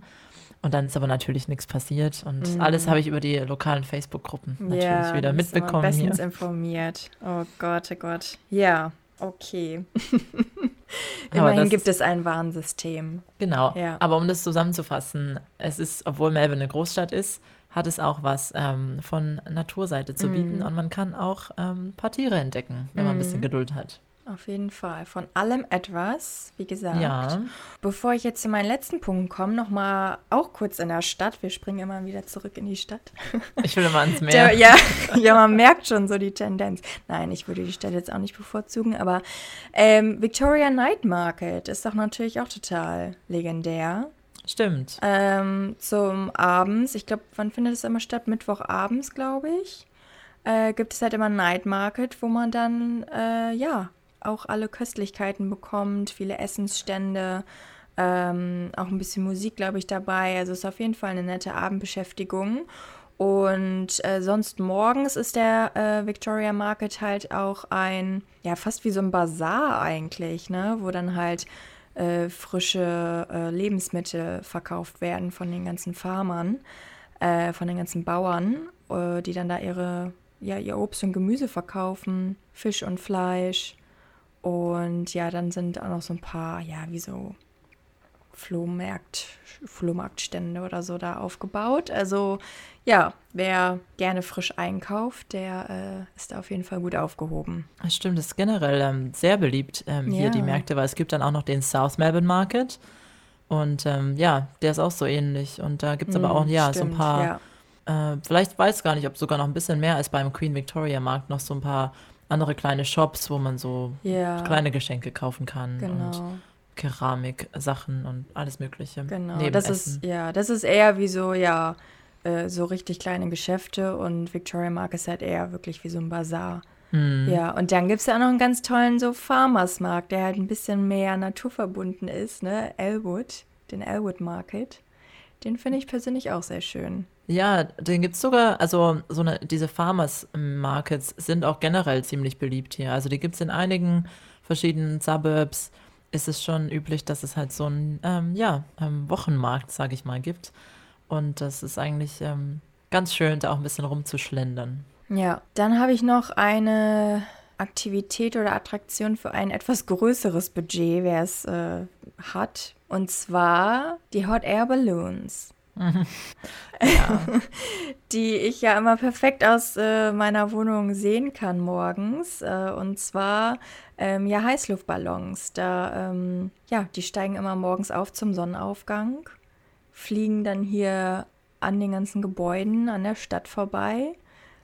Und dann ist aber natürlich nichts passiert und alles habe ich über die lokalen Facebook-Gruppen natürlich Mhm. ja, wieder mitbekommen hier. bestens informiert. Oh Gott, oh Gott. Ja, okay. (laughs) Aber Immerhin gibt es ein Warnsystem. Genau. Ja. Aber um das zusammenzufassen, es ist, obwohl Melbourne eine Großstadt ist, hat es auch was ähm, von Naturseite zu Mhm. bieten und man kann auch ähm, ein paar Tiere entdecken, wenn man ein bisschen Geduld hat. Auf jeden Fall. Von allem etwas, wie gesagt. Ja, Bevor ich jetzt zu meinen letzten Punkten komme, nochmal auch kurz in der Stadt. Wir springen immer wieder zurück in die Stadt. (laughs) ich will immer ans Meer. Der, ja, (laughs) ja, man merkt schon so die Tendenz. Nein, ich würde die Stadt jetzt auch nicht bevorzugen, aber ähm, Victoria Night Market ist doch natürlich auch total legendär. Stimmt. Ähm, zum Abends, ich glaube, wann findet es immer statt? Mittwochabends, glaube ich. Äh, gibt es halt immer Night Market, wo man dann, äh, ja, auch alle Köstlichkeiten bekommt, viele Essensstände, ähm, auch ein bisschen Musik, glaube ich, dabei. Also es ist auf jeden Fall eine nette Abendbeschäftigung. Und äh, sonst morgens ist der äh, Victoria Market halt auch ein, ja, fast wie so ein Bazar eigentlich, ne? Wo dann halt äh, frische äh, Lebensmittel verkauft werden von den ganzen Farmern, äh, von den ganzen Bauern, äh, die dann da ihre, ja, ihr Obst und Gemüse verkaufen, Fisch und Fleisch. Und ja, dann sind auch noch so ein paar, ja, wie so Flohmarkt, Flohmarktstände oder so da aufgebaut. Also ja, wer gerne frisch einkauft, der äh, ist da auf jeden Fall gut aufgehoben. Das stimmt, das ist generell ähm, sehr beliebt ähm, hier, Ja. die Märkte, weil es gibt dann auch noch den South Melbourne Market. Und ähm, ja, der ist auch so ähnlich. Und da gibt es aber auch, ja, so ein Stimmt, paar ja. Äh, vielleicht weiß ich gar nicht, ob sogar noch ein bisschen mehr als beim Queen Victoria Markt noch so ein paar andere kleine Shops, wo man so Ja, kleine Geschenke kaufen kann und genau. Keramiksachen und alles Mögliche. Genau, Neben das Essen. ist, ja, das ist eher wie so, ja, äh, so richtig kleine Geschäfte und Victoria Market ist halt eher wirklich wie so ein Bazar. Hm. Ja, und dann gibt es ja auch noch einen ganz tollen so Farmersmarkt, der halt ein bisschen mehr naturverbunden ist, ne? Elwood, den Elwood Market. Den finde ich persönlich auch sehr schön. Ja, den gibt es sogar, also so eine, diese Farmers Markets sind auch generell ziemlich beliebt hier. Also die gibt es in einigen verschiedenen Suburbs. Ist es schon üblich, dass es halt so einen ähm, ja, ähm, Wochenmarkt, sage ich mal, gibt. Und das ist eigentlich ähm, ganz schön, da auch ein bisschen rumzuschlendern. Ja, dann habe ich noch eine Aktivität oder Attraktion für ein etwas größeres Budget, wer es äh, hat. Und zwar die Hot Air Balloons. (laughs) Ja. die ich ja immer perfekt aus äh, meiner Wohnung sehen kann morgens. Äh, und zwar ähm, ja Heißluftballons. Da, ähm, ja, die steigen immer morgens auf zum Sonnenaufgang, fliegen dann hier an den ganzen Gebäuden an der Stadt vorbei,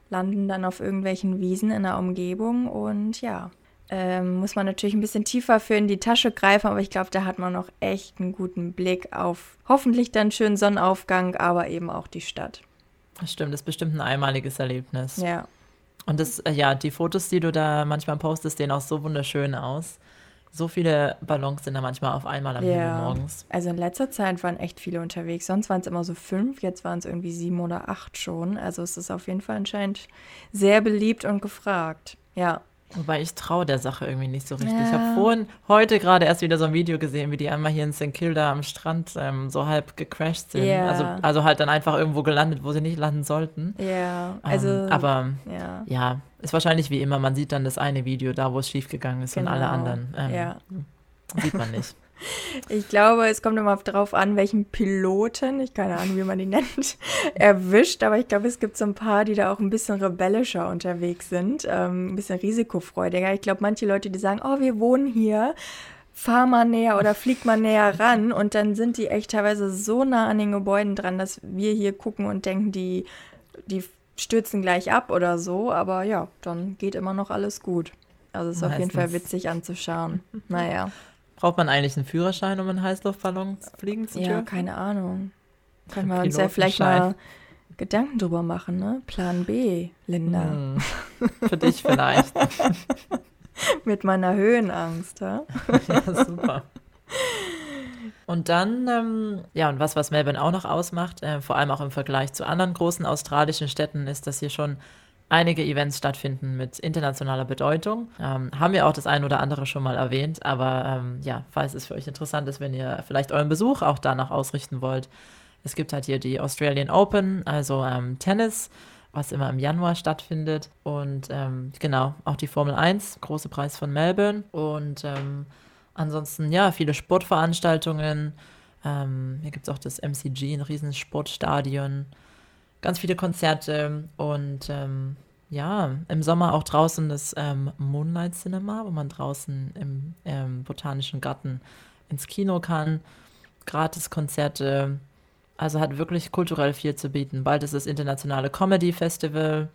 landen dann auf irgendwelchen Wiesen in der Umgebung und ja. Ähm, muss man natürlich ein bisschen tiefer für in die Tasche greifen, aber ich glaube, da hat man noch echt einen guten Blick auf hoffentlich dann schönen Sonnenaufgang, aber eben auch die Stadt. Das stimmt, das ist bestimmt ein einmaliges Erlebnis. Ja. Und das, äh, ja, die Fotos, die du da manchmal postest, sehen auch so wunderschön aus. So viele Ballons sind da manchmal auf einmal am Himmel morgens. Also in letzter Zeit waren echt viele unterwegs. Sonst waren es immer so fünf, jetzt waren es irgendwie sieben oder acht schon. Also es ist auf jeden Fall anscheinend sehr beliebt und gefragt. Ja. Wobei ich traue der Sache irgendwie nicht so richtig. Ja. Ich habe vorhin, heute gerade erst wieder so ein Video gesehen, wie die einmal hier in St. Kilda am Strand ähm, so halb gecrashed sind. Ja. Also, also halt dann einfach irgendwo gelandet, wo sie nicht landen sollten. Ja, also. Ähm, aber ja. ja. ist wahrscheinlich wie immer, man sieht dann das eine Video da, wo es schiefgegangen ist genau. und alle genau. anderen. Ähm, ja. Sieht man nicht. (laughs) Ich glaube, es kommt immer darauf an, welchen Piloten, ich keine Ahnung, wie man die (laughs) nennt, erwischt. Aber ich glaube, es gibt so ein paar, die da auch ein bisschen rebellischer unterwegs sind, ähm, ein bisschen risikofreudiger. Ich glaube, manche Leute, die sagen, oh, wir wohnen hier, fahr mal näher oder flieg mal näher ran. Und dann sind die echt teilweise so nah an den Gebäuden dran, dass wir hier gucken und denken, die, die stürzen gleich ab oder so. Aber ja, dann geht immer noch alles gut. Also es ist Meistens. auf jeden Fall witzig anzuschauen. Naja. Braucht man eigentlich einen Führerschein, um einen Heißluftballon fliegen zu dürfen? Ja, keine Ahnung. Können wir uns ja vielleicht mal Gedanken drüber machen, ne? Plan B, Linda. Hm, für dich vielleicht. (laughs) Mit meiner Höhenangst, ja? (laughs) ja, super. Und dann, ähm, ja, und was, was Melbourne auch noch ausmacht, äh, vor allem auch im Vergleich zu anderen großen australischen Städten, ist, dass hier schon einige Events stattfinden mit internationaler Bedeutung. Ähm, haben wir auch das ein oder andere schon mal erwähnt, aber ähm, ja, falls es für euch interessant ist, wenn ihr vielleicht euren Besuch auch danach ausrichten wollt. Es gibt halt hier die Australian Open, also ähm, Tennis, was immer im Januar stattfindet. Und ähm, genau, auch die Formel 1, große Preis von Melbourne. Und ähm, ansonsten, ja, viele Sportveranstaltungen. Ähm, hier gibt es auch das MCG, ein riesen Sportstadion ganz viele Konzerte und ähm, ja, im Sommer auch draußen das ähm, Moonlight Cinema, wo man draußen im ähm, Botanischen Garten ins Kino kann. Gratis Konzerte. Also hat wirklich kulturell viel zu bieten. Bald ist das Internationale Comedy Festival.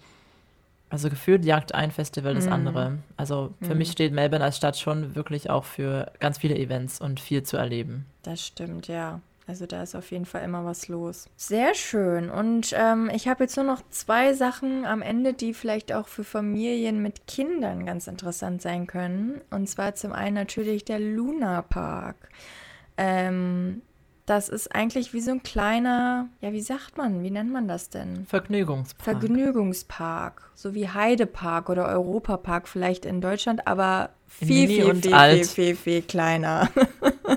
Also gefühlt jagt ein Festival das mm. andere. Also für mm. mich steht Melbourne als Stadt schon wirklich auch für ganz viele Events und viel zu erleben. Das stimmt, ja. Also da ist auf jeden Fall immer was los. Sehr schön. Und ähm, ich habe jetzt nur noch zwei Sachen am Ende, die vielleicht auch für Familien mit Kindern ganz interessant sein können. Und zwar zum einen natürlich der Luna Park. Ähm, das ist eigentlich wie so ein kleiner, ja, wie sagt man, wie nennt man das denn? Vergnügungspark. Vergnügungspark. So wie Heidepark oder Europapark vielleicht in Deutschland, aber viel, viel, viel, viel, viel, viel kleiner.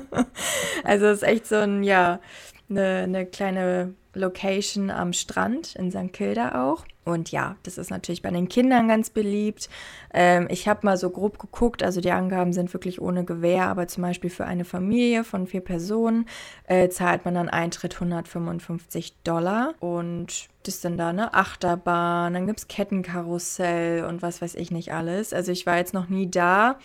(laughs) also es ist echt so ein, ja, eine, eine kleine Location am Strand in St. Kilda auch. Und ja, das ist natürlich bei den Kindern ganz beliebt. Ähm, ich habe mal so grob geguckt, also die Angaben sind wirklich ohne Gewähr, aber zum Beispiel für eine Familie von vier Personen äh, zahlt man dann Eintritt 155 Dollar und das dann da eine Achterbahn, dann gibt es Kettenkarussell und was weiß ich nicht alles. Also ich war jetzt noch nie da,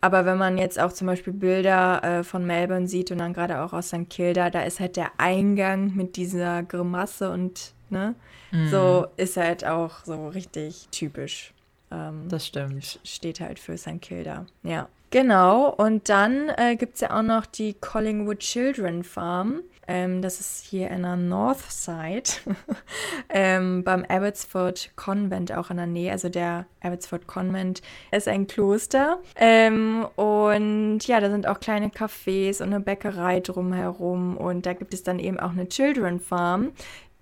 aber wenn man jetzt auch zum Beispiel Bilder äh, von Melbourne sieht und dann gerade auch aus St. Kilda, da ist halt der Eingang mit dieser Grimasse und ne, mhm. so ist halt auch so richtig typisch. Ähm, das stimmt. Steht halt für St. Kilda. Ja. Genau. Und dann äh, gibt es ja auch noch die Collingwood Children Farm. Ähm, das ist hier in der Northside (laughs) ähm, beim Abbotsford Convent auch in der Nähe. Also der Abbotsford Convent ist ein Kloster. Ähm, und ja, da sind auch kleine Cafés und eine Bäckerei drumherum. Und da gibt es dann eben auch eine Children Farm,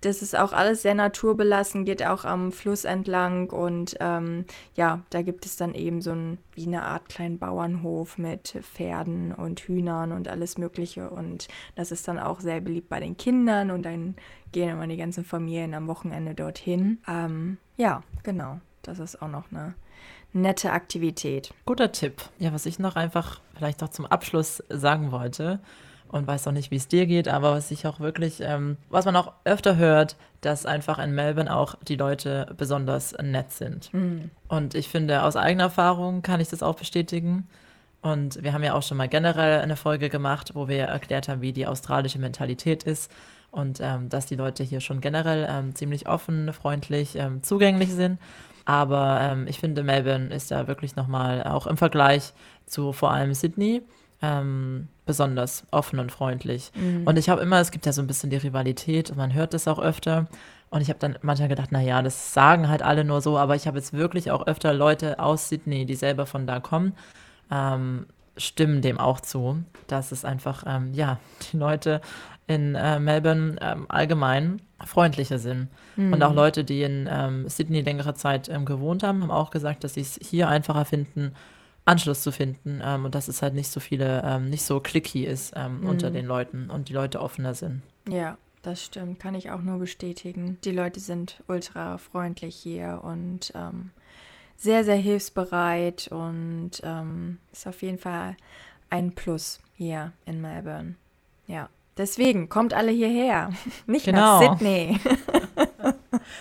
das ist auch alles sehr naturbelassen, geht auch am Fluss entlang und ähm, ja, da gibt es dann eben so ein, wie eine Art kleinen Bauernhof mit Pferden und Hühnern und alles Mögliche und das ist dann auch sehr beliebt bei den Kindern und dann gehen immer die ganzen Familien am Wochenende dorthin. Ähm, ja, genau, das ist auch noch eine nette Aktivität. Guter Tipp. Ja, was ich noch einfach vielleicht auch zum Abschluss sagen wollte, und weiß auch nicht, wie es dir geht, aber was ich auch wirklich, ähm, was man auch öfter hört, dass einfach in Melbourne auch die Leute besonders nett sind. Mhm. Und ich finde, aus eigener Erfahrung kann ich das auch bestätigen. Und wir haben ja auch schon mal generell eine Folge gemacht, wo wir erklärt haben, wie die australische Mentalität ist und ähm, dass die Leute hier schon generell ähm, ziemlich offen, freundlich, ähm, zugänglich sind. Aber ähm, ich finde, Melbourne ist da wirklich nochmal auch im Vergleich zu vor allem Sydney ähm, besonders offen und freundlich. Mhm. Und ich habe immer, es gibt ja so ein bisschen die Rivalität und man hört das auch öfter. Und ich habe dann manchmal gedacht, naja, das sagen halt alle nur so, aber ich habe jetzt wirklich auch öfter Leute aus Sydney, die selber von da kommen, ähm, stimmen dem auch zu, dass es einfach, ähm, ja, die Leute in äh, Melbourne ähm, allgemein freundlicher sind. Mhm. Und auch Leute, die in ähm, Sydney längere Zeit ähm, gewohnt haben, haben auch gesagt, dass sie es hier einfacher finden, Anschluss zu finden ähm, und dass es halt nicht so viele, ähm, nicht so clicky ist mhm. unter den Leuten und die Leute offener sind. Ja, das stimmt, kann ich auch nur bestätigen. Die Leute sind ultra freundlich hier und ähm, sehr, sehr hilfsbereit und ähm, ist auf jeden Fall ein Plus hier in Melbourne. Ja, deswegen kommt alle hierher, (laughs) nicht genau. nach Sydney. (laughs)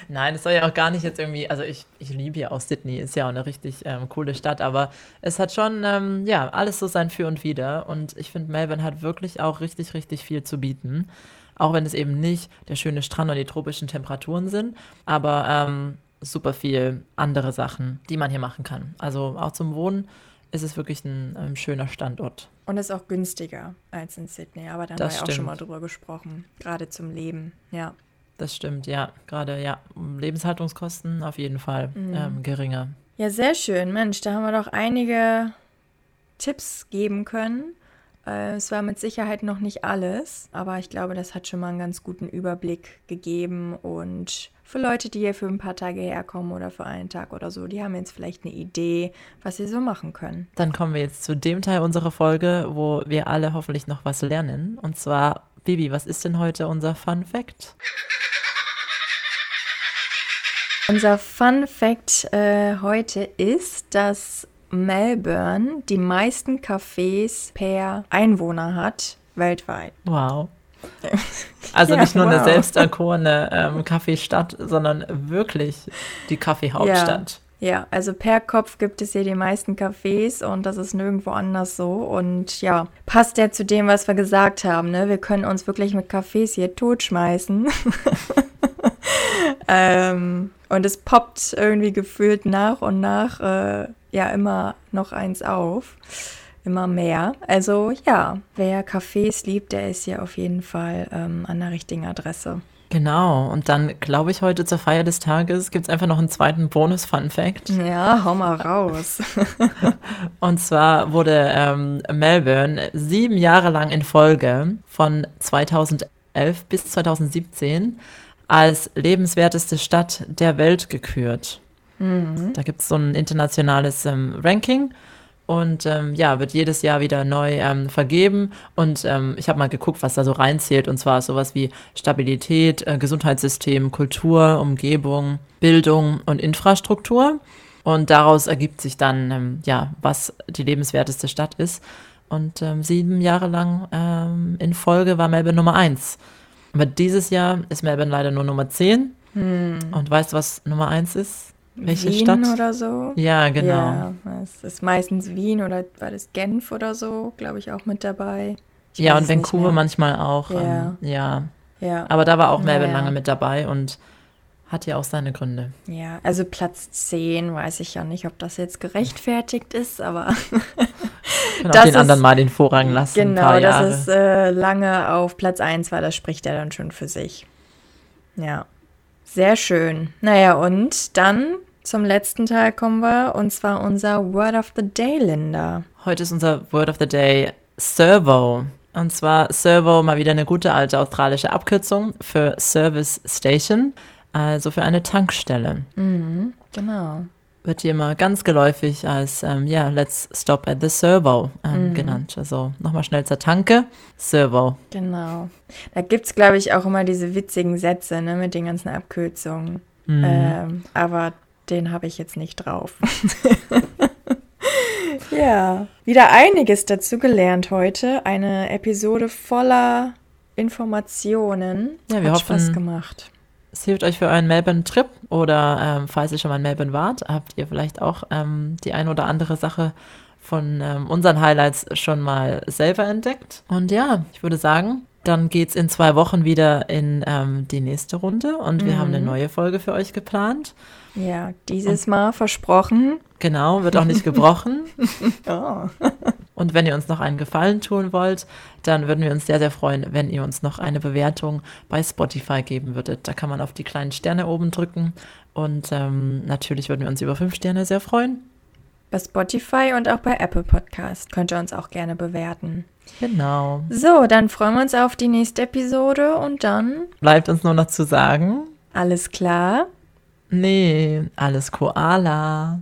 Nein, es soll ja auch gar nicht jetzt irgendwie, also ich, ich liebe ja auch Sydney, ist ja auch eine richtig ähm, coole Stadt, aber es hat schon, ähm, ja, alles so sein Für und Wider und ich finde, Melbourne hat wirklich auch richtig, richtig viel zu bieten. Auch wenn es eben nicht der schöne Strand und die tropischen Temperaturen sind, aber ähm, super viel andere Sachen, die man hier machen kann. Also auch zum Wohnen ist es wirklich ein, ein schöner Standort. Und ist auch günstiger als in Sydney, aber da haben wir ja auch schon mal drüber gesprochen, gerade zum Leben, ja. Das stimmt, ja. Gerade ja, Lebenshaltungskosten auf jeden Fall mhm. ähm, geringer. Ja, sehr schön. Mensch, da haben wir doch einige Tipps geben können. Äh, es war mit Sicherheit noch nicht alles, aber ich glaube, das hat schon mal einen ganz guten Überblick gegeben. Und für Leute, die hier für ein paar Tage herkommen oder für einen Tag oder so, die haben jetzt vielleicht eine Idee, was sie so machen können. Dann kommen wir jetzt zu dem Teil unserer Folge, wo wir alle hoffentlich noch was lernen. Und zwar, Bibi, was ist denn heute unser Fun Fact? Unser Fun Fact äh, heute ist, dass Melbourne die meisten Cafés per Einwohner hat weltweit. Wow. (laughs) Also ja, nicht nur wow. eine selbsterkorene ähm, Kaffeestadt, sondern wirklich die Kaffeehauptstadt. Ja. also per Kopf gibt es hier die meisten Cafés und das ist nirgendwo anders so. Und ja, passt ja zu dem, was wir gesagt haben. Ne? Wir können uns wirklich mit Cafés hier totschmeißen. (laughs) ähm, und es poppt irgendwie gefühlt nach und nach äh, ja immer noch eins auf. Immer mehr. Also ja, wer Cafés liebt, der ist hier auf jeden Fall ähm, an der richtigen Adresse. Genau, und dann glaube ich, heute zur Feier des Tages gibt es einfach noch einen zweiten Bonus-Fun-Fact. Ja, hau mal raus. (laughs) und zwar wurde ähm, Melbourne sieben Jahre lang in Folge von 2011 bis 2017 als lebenswerteste Stadt der Welt gekürt. Mhm. Da gibt es so ein internationales ähm, Ranking und ähm, ja, wird jedes Jahr wieder neu ähm, vergeben. Und ähm, ich habe mal geguckt, was da so reinzählt. Und zwar sowas wie Stabilität, äh, Gesundheitssystem, Kultur, Umgebung, Bildung und Infrastruktur. Und daraus ergibt sich dann, ähm, ja, was die lebenswerteste Stadt ist. Und ähm, sieben Jahre lang ähm, in Folge war Melbourne Nummer eins. Aber dieses Jahr ist Melbourne leider nur Nummer 10. Hm. Und weißt du, was Nummer 1 ist? Welche Wien Stadt? oder so? Ja, genau. Ja, es ist meistens Wien oder war das Genf oder so, glaube ich, auch mit dabei. Ich ja, und Vancouver manchmal auch. Ja. Ähm, ja. ja. Aber da war auch Melbourne ja. lange mit dabei und hat ja auch seine Gründe. Ja, also Platz 10 weiß ich ja nicht, ob das jetzt gerechtfertigt ist, aber. (laughs) Können auch den ist, anderen mal den Vorrang lassen. Genau, dass es äh, lange auf Platz 1 war, das spricht ja dann schon für sich. Ja, sehr schön. Naja, und dann zum letzten Teil kommen wir, und zwar unser Word of the Day, Linda. Heute ist unser Word of the Day Servo. Und zwar Servo, mal wieder eine gute alte australische Abkürzung für Service Station, also für eine Tankstelle. Mhm, genau wird hier immer ganz geläufig als, ähm, ja, let's stop at the servo ähm, mhm. genannt. Also nochmal schnell zur Tanke, Servo. Genau. Da gibt es, glaube ich, auch immer diese witzigen Sätze ne, mit den ganzen Abkürzungen. Mhm. Ähm, aber den habe ich jetzt nicht drauf. (laughs) ja, wieder einiges dazu gelernt heute. Eine Episode voller Informationen. Ja, wir Hat hoffen, Spaß gemacht es hilft euch für euren Melbourne-Trip oder ähm, falls ihr schon mal in Melbourne wart, habt ihr vielleicht auch ähm, die ein oder andere Sache von ähm, unseren Highlights schon mal selber entdeckt. Und ja, ich würde sagen, dann geht es in zwei Wochen wieder in ähm, die nächste Runde und wir haben eine mhm. neue Folge für euch geplant. Ja, dieses und, Mal versprochen. Genau, wird auch nicht gebrochen. (laughs) oh. Und wenn ihr uns noch einen Gefallen tun wollt, dann würden wir uns sehr, sehr freuen, wenn ihr uns noch eine Bewertung bei Spotify geben würdet. Da kann man auf die kleinen Sterne oben drücken. Und ähm, natürlich würden wir uns über fünf Sterne sehr freuen. Bei Spotify und auch bei Apple Podcast könnt ihr uns auch gerne bewerten. Genau. So, dann freuen wir uns auf die nächste Episode und dann. Bleibt uns nur noch zu sagen. Alles klar. Nee, alles Koala.